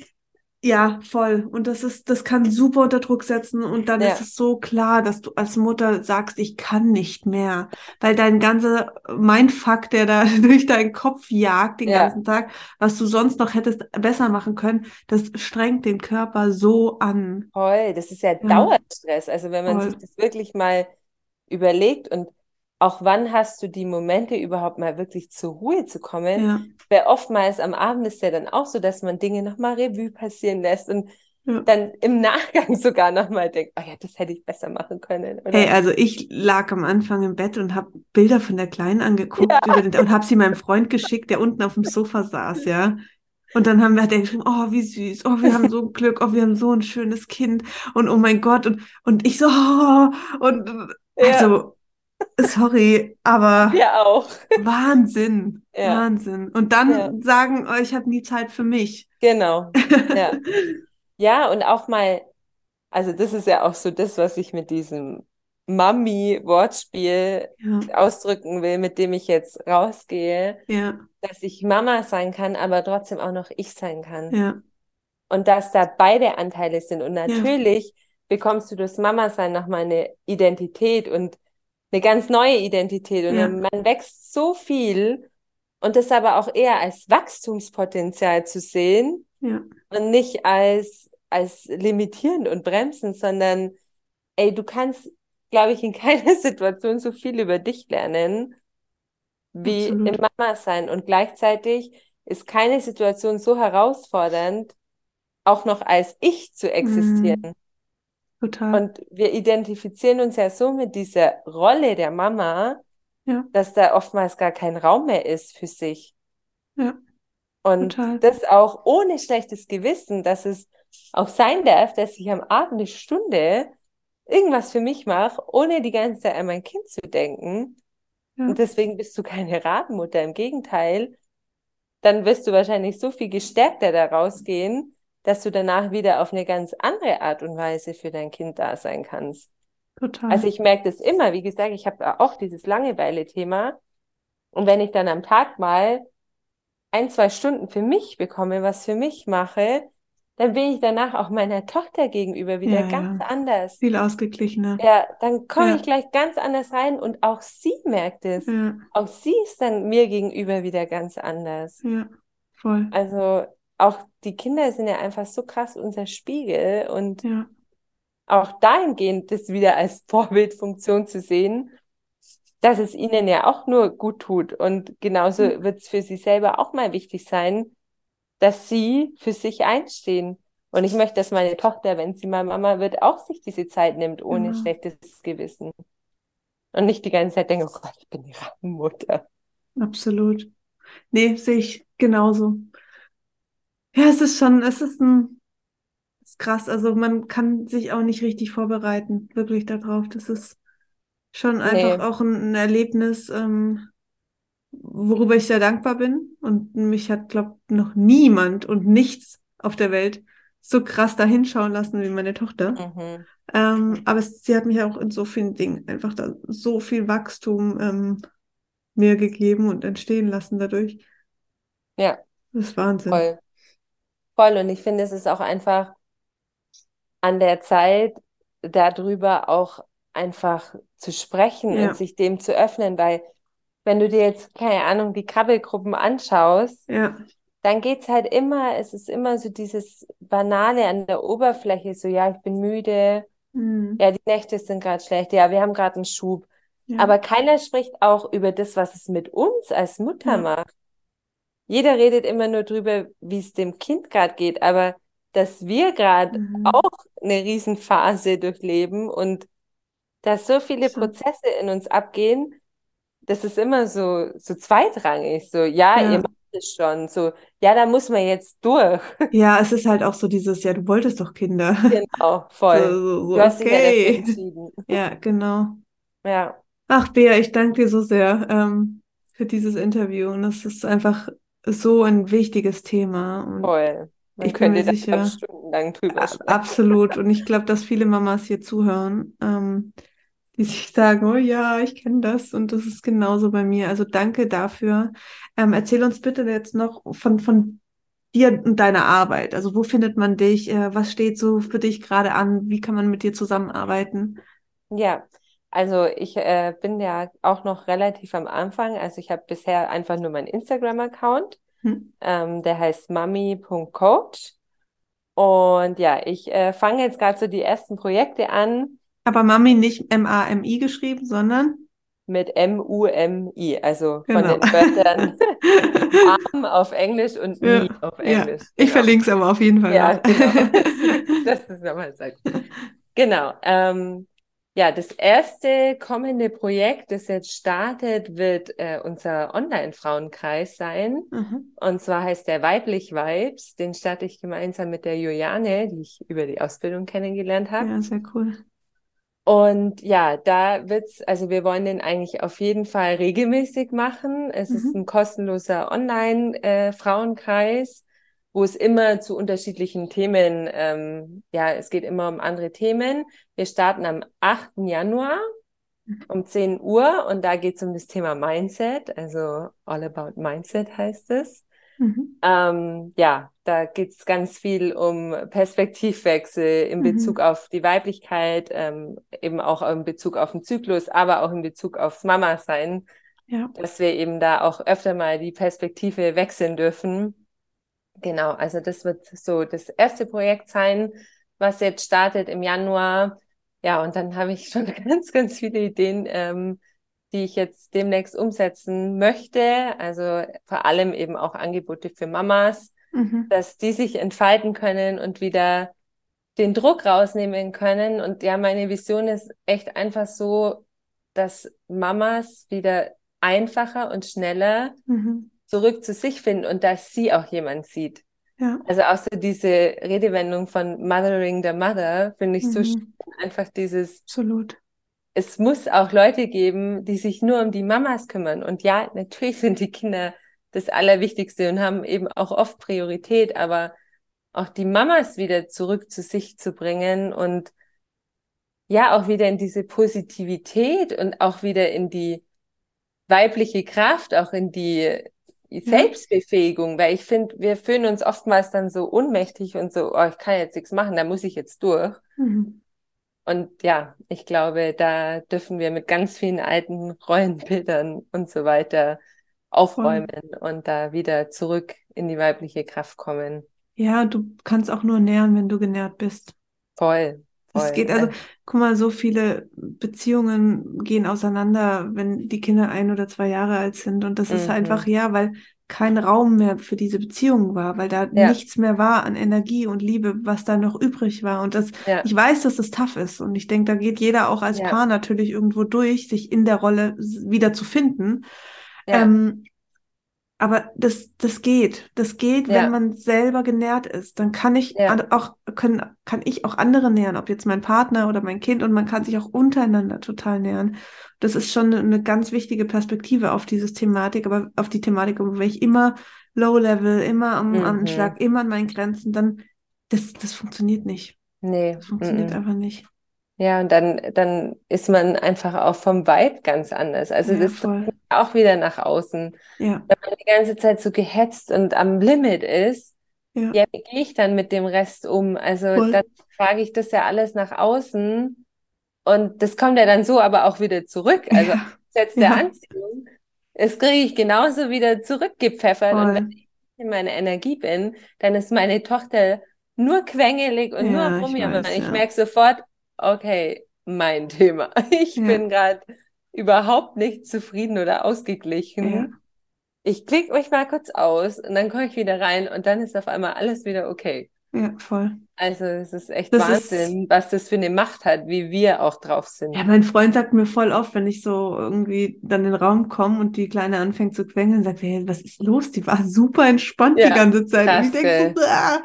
ja, voll. Und das ist, das kann super unter Druck setzen. Und dann Ja. ist es so klar, dass du als Mutter sagst, ich kann nicht mehr. Weil dein ganzer Mindfuck, der da [LAUGHS] durch deinen Kopf jagt den Ja. ganzen Tag, was du sonst noch hättest besser machen können, das strengt den Körper so an. voll. Das ist ja Ja. Dauerstress. Also wenn man Voll. sich das wirklich mal überlegt und auch wann hast du die Momente überhaupt mal wirklich zur Ruhe zu kommen? Ja, Weil oftmals am Abend ist ja dann auch so, dass man Dinge nochmal Revue passieren lässt und ja. dann im Nachgang [LAUGHS] sogar nochmal denkt, oh ja, das hätte ich besser machen können. Oder? Hey, also ich lag am Anfang im Bett und habe Bilder von der Kleinen angeguckt über den, und habe sie meinem Freund geschickt, der unten auf dem Sofa saß, ja. Und dann haben wir, er geschrieben, oh, wie süß, oh, wir haben so ein [LAUGHS] Glück, oh, wir haben so ein schönes Kind und oh mein Gott und, und ich so, oh, [LAUGHS] und Ja. also, sorry, aber Ja, auch. Wahnsinn, Ja. Wahnsinn. Und dann Ja. sagen, oh, ich habe nie Zeit für mich. Genau. Ja. [LAUGHS] Ja, und auch mal, also das ist ja auch so das, was ich mit diesem Mami-Wortspiel Ja, ausdrücken will, mit dem ich jetzt rausgehe, ja, dass ich Mama sein kann, aber trotzdem auch noch ich sein kann. ja, Und dass da beide Anteile sind. Und natürlich bekommst du durchs Mama-Sein nochmal eine Identität und eine ganz neue Identität. Und Ja. man wächst so viel und das aber auch eher als Wachstumspotenzial zu sehen ja, und nicht als, als limitierend und bremsend, sondern ey, du kannst, glaube ich, in [LAUGHS] keiner Situation so viel über dich lernen wie Absolut. im Mama sein. Und gleichzeitig ist keine Situation so herausfordernd, auch noch als ich zu existieren. Total. Und wir identifizieren uns ja so mit dieser Rolle der Mama, Ja. dass da oftmals gar kein Raum mehr ist für sich. Ja, Und total. das auch ohne schlechtes Gewissen, dass es auch sein darf, dass ich am Abend eine Stunde irgendwas für mich mache, ohne die ganze Zeit an mein Kind zu denken. Ja. Und deswegen bist du keine Rabenmutter. Im Gegenteil, dann wirst du wahrscheinlich so viel gestärkter da rausgehen, dass du danach wieder auf eine ganz andere Art und Weise für dein Kind da sein kannst. Total. Also ich merke das immer, wie gesagt, ich habe auch dieses Langeweile-Thema. Und wenn ich dann am Tag mal ein, zwei Stunden für mich bekomme, was für mich mache, dann bin ich danach auch meiner Tochter gegenüber wieder Ja, ganz ja. anders. Viel ausgeglichener. Ja, dann komme Ja. ich gleich ganz anders rein und auch sie merkt es. Auch sie ist dann mir gegenüber wieder ganz anders. ja, voll. Also auch die Kinder sind ja einfach so krass unser Spiegel und Ja, auch dahingehend das wieder als [LAUGHS] Vorbildfunktion zu sehen, dass es ihnen ja auch nur gut tut. Und genauso Mhm. wird es für sie selber auch mal wichtig sein, dass sie für sich einstehen. Und ich möchte, dass meine Tochter, wenn sie mal Mama wird, auch sich diese Zeit nimmt, ohne Genau. schlechtes Gewissen. Und nicht die ganze Zeit denke, oh Gott, ich bin die Rabenmutter. absolut. Nee, sehe ich genauso. Ja, es ist schon, es ist ein, es ist krass. Also man kann sich auch nicht richtig vorbereiten, wirklich darauf. Das ist schon einfach Nee. auch ein, ein Erlebnis, ähm, worüber ich sehr dankbar bin. Und mich hat, glaube noch niemand und nichts auf der Welt so krass da hinschauen lassen wie meine Tochter. Mhm. Ähm, aber es, sie hat mich auch in so vielen Dingen einfach da so viel Wachstum ähm, mir gegeben und entstehen lassen dadurch. Ja. Das ist Wahnsinn. Voll. Voll. Und ich finde, es ist auch einfach an der Zeit, darüber auch einfach zu sprechen ja. und sich dem zu öffnen, weil wenn du dir jetzt, keine Ahnung, die Krabbelgruppen anschaust, ja. dann es halt immer, es ist immer so dieses Banale an der Oberfläche, so ja, ich bin müde, mhm. ja, die Nächte sind gerade schlecht, ja, wir haben gerade einen Schub. Ja. Aber keiner spricht auch über das, was es mit uns als Mutter macht. Jeder redet immer nur drüber, wie es dem Kind gerade geht, aber dass wir gerade mhm. auch eine Riesenphase durchleben und dass so viele so. Prozesse in uns abgehen, das ist immer so, so zweitrangig. So, ja, ja. ihr macht es schon. So, ja, da muss man jetzt durch. [LAUGHS] Ja, es ist halt auch so dieses, ja, du wolltest doch Kinder. Genau, [LAUGHS] voll. So, so, du hast okay. dich ja entschieden. [LAUGHS] Ja, genau. Ja. Ach, Bea, ich danke dir so sehr ähm, für dieses Interview. Und das ist einfach so ein wichtiges Thema. Und voll. Man ich könnte da sicher, stundenlang drüber sprechen. Absolut. Und ich [LAUGHS] glaube, dass viele Mamas hier zuhören. Ähm, die sich sagen, oh ja, ich kenne das und das ist genauso bei mir. Also danke dafür. Ähm, erzähl uns bitte jetzt noch von, von dir und deiner Arbeit. Also wo findet man dich? Äh, was steht so für dich gerade an? Wie kann man mit dir zusammenarbeiten? Ja, also ich äh, bin ja auch noch relativ am Anfang. Also ich habe bisher einfach nur meinen Instagram-Account. Hm. Ähm, der heißt mami.coach. Und ja, ich äh, fange jetzt gerade so die ersten Projekte an aber Mami nicht M-A-M-I geschrieben, sondern? Mit M-U-M-I, also genau. von den Wörtern [LAUGHS] Arm auf Englisch und ja. Mi auf Englisch. Ja. Ich genau. verlinke es aber auf jeden Fall. Ja, genau. [LAUGHS] Das, ist nochmal gut. Genau. Ähm, ja, das erste kommende Projekt, das jetzt startet, wird äh, unser Online-Frauenkreis sein. Mhm. Und zwar heißt der Weiblich Vibes. Den starte ich gemeinsam mit der Juliane, die ich über die Ausbildung kennengelernt habe. Ja, sehr cool. Und ja, da wird's, also wir wollen den eigentlich auf jeden Fall regelmäßig machen. Es mhm. ist ein kostenloser Online-Frauenkreis, äh, wo es immer zu unterschiedlichen Themen, ähm, ja, es geht immer um andere Themen. Wir starten am 8. Januar um 10 Uhr und da geht es um das Thema Mindset, also All About Mindset heißt es. Mhm. Ähm, ja, da geht es ganz viel um Perspektivwechsel in Bezug mhm. auf die Weiblichkeit, ähm, eben auch in Bezug auf den Zyklus, aber auch in Bezug aufs Mama-Sein, ja. dass wir eben da auch öfter mal die Perspektive wechseln dürfen. Genau, also das wird so das erste Projekt sein, was jetzt startet im Januar. Ja, und dann habe ich [LAUGHS] schon ganz, ganz viele Ideen, ähm, die ich jetzt demnächst umsetzen möchte. Also vor allem eben auch Angebote für Mamas, mhm. dass die sich entfalten können und wieder den Druck rausnehmen können. Und ja, meine Vision ist echt einfach so, dass Mamas wieder einfacher und schneller mhm. Zurück zu sich finden und dass sie auch jemand sieht. Ja. Also auch so diese Redewendung von Mothering the Mother finde ich mhm. so schön. Einfach dieses Absolut es muss auch Leute geben, die sich nur um die Mamas kümmern. Und ja, natürlich sind die Kinder das Allerwichtigste und haben eben auch oft Priorität, aber auch die Mamas wieder zurück zu sich zu bringen und ja, auch wieder in diese Positivität und auch wieder in die weibliche Kraft, auch in die Selbstbefähigung, weil ich finde, wir fühlen uns oftmals dann so ohnmächtig und so, oh, ich kann jetzt nichts machen, da muss ich jetzt durch. Mhm. Und ja, ich glaube, da dürfen wir mit ganz vielen alten Rollenbildern und so weiter aufräumen Voll. und da wieder zurück in die weibliche Kraft kommen. Ja, du kannst auch nur nähren, wenn du genährt bist. Voll. Es geht also, guck mal, so viele Beziehungen gehen auseinander, wenn die Kinder ein oder zwei Jahre alt sind. Und das mhm. ist einfach, ja, weil kein Raum mehr für diese Beziehung war, weil da ja. nichts mehr war an Energie und Liebe, was da noch übrig war. Und das, ja. ich weiß, dass das tough ist. Und ich denke, da geht jeder auch als ja. Paar natürlich irgendwo durch, sich in der Rolle wieder zu finden. Ähm, Aber das, das geht. Das geht, Ja. wenn man selber genährt ist. Dann kann ich Ja. auch, können, kann ich auch andere nähren, ob jetzt mein Partner oder mein Kind und man kann sich auch untereinander total nähern. Das ist schon eine ganz wichtige Perspektive auf dieses Thematik, aber auf die Thematik, wenn ich immer low level, immer am Mhm. Anschlag, immer an meinen Grenzen, dann, das, das funktioniert nicht. Nee. Das funktioniert mhm. einfach nicht. Ja, und dann, dann ist man einfach auch vom Vibe ganz anders. Also Ja, das voll. bringt auch wieder nach außen. Ja, Wenn man die ganze Zeit so gehetzt und am Limit ist, ja, ja, wie gehe ich dann mit dem Rest um? Also Voll. dann trage ich das ja alles nach außen und das kommt ja dann so aber auch wieder zurück. Also ja, Gesetz der Ja. Anziehung, das kriege ich genauso wieder zurückgepfeffert. Und wenn voll. ich in meiner Energie bin, dann ist meine Tochter nur quengelig und nur Ja, am ich Rumjammern. weiß, Ich merke sofort, okay, mein Thema. [LAUGHS] Ich Ja. bin gerade überhaupt nicht zufrieden oder Ja, ausgeglichen. Ich klicke mich mal kurz aus und dann komme ich wieder rein und dann ist auf einmal alles wieder okay. ja, voll. Also es ist echt Das ist- Wahnsinn, was das für eine Macht hat, wie wir auch drauf sind. Ja, mein Freund sagt mir voll oft, wenn ich so irgendwie dann in den Raum komme und die Kleine anfängt zu quengeln, sagt er, hey, was ist los? Die war super entspannt die Ja, ganze Zeit. Und ich denke so, ah,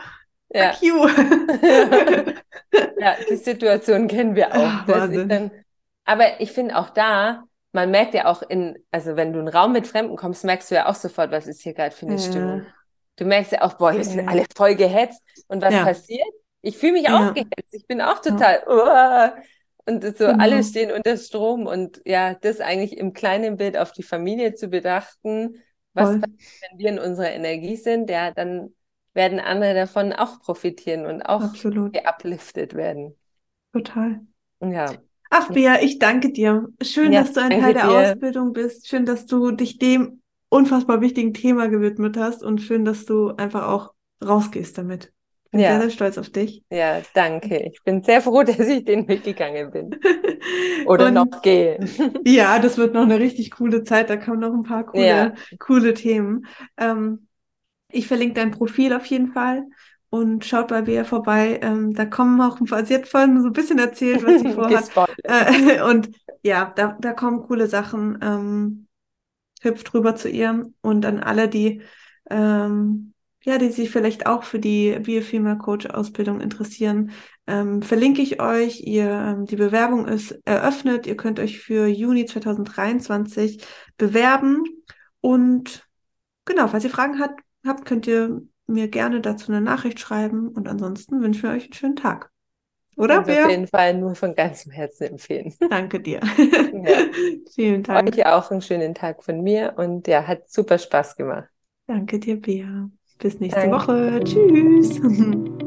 Ja. fuck you. [LAUGHS] Ja, die Situation kennen wir auch. Ach, dann, aber ich finde auch da, man merkt ja auch in, also wenn du in einen Raum mit Fremden kommst, merkst du ja auch sofort, was ist hier gerade für eine Ja. Stimmung. Du merkst ja auch, boah, hier sind Ja. alle voll gehetzt. Und was Ja. passiert? Ich fühle mich auch gehetzt. Ich bin auch total, uah. und so Genau. alle stehen unter Strom. Und ja, das eigentlich im kleinen Bild auf die Familie zu betrachten, was Voll. passiert, wenn wir in unserer Energie sind, ja, dann werden andere davon auch profitieren und auch Absolut. geupliftet werden. Total. Ja, Ach, Bea, ich danke dir. Schön, Ja, dass du ein Teil der dir. Ausbildung bist. Schön, dass du dich dem unfassbar wichtigen Thema gewidmet hast und schön, dass du einfach auch rausgehst damit. Ich bin Ja. sehr, sehr stolz auf dich. ja, danke. Ich bin sehr froh, [LAUGHS] dass ich den Weg gegangen bin. Oder Und noch gehe. [LAUGHS] ja, das wird noch eine richtig coole Zeit. Da kommen noch ein paar coole, Ja. coole Themen. Ähm, ich verlinke dein Profil auf jeden Fall und schaut bei Bea vorbei. Ähm, da kommen auch ein paar, sie hat vorhin so ein bisschen erzählt, was sie [LAUGHS] vorhat. Äh, [LAUGHS] und ja, da, da kommen coole Sachen. Ähm, hüpft rüber zu ihr und an alle, die ähm, ja, die sich vielleicht auch für die Biofemale Coach Ausbildung interessieren, ähm, verlinke ich euch. Ihr, ähm, die Bewerbung ist eröffnet. Ihr könnt euch für Juni 2023 bewerben. Und genau, falls ihr Fragen hat, habt, könnt ihr mir gerne dazu eine Nachricht schreiben. Und ansonsten wünschen wir euch einen schönen Tag. Oder, auf Bea? jeden Fall nur von ganzem Herzen empfehlen. [LAUGHS] Danke dir. Ja. [LAUGHS] Vielen Dank. Euch auch einen schönen Tag von mir und ja, hat super Spaß gemacht. Danke dir, Bea. Bis nächste Danke. Woche. Tschüss. [LAUGHS]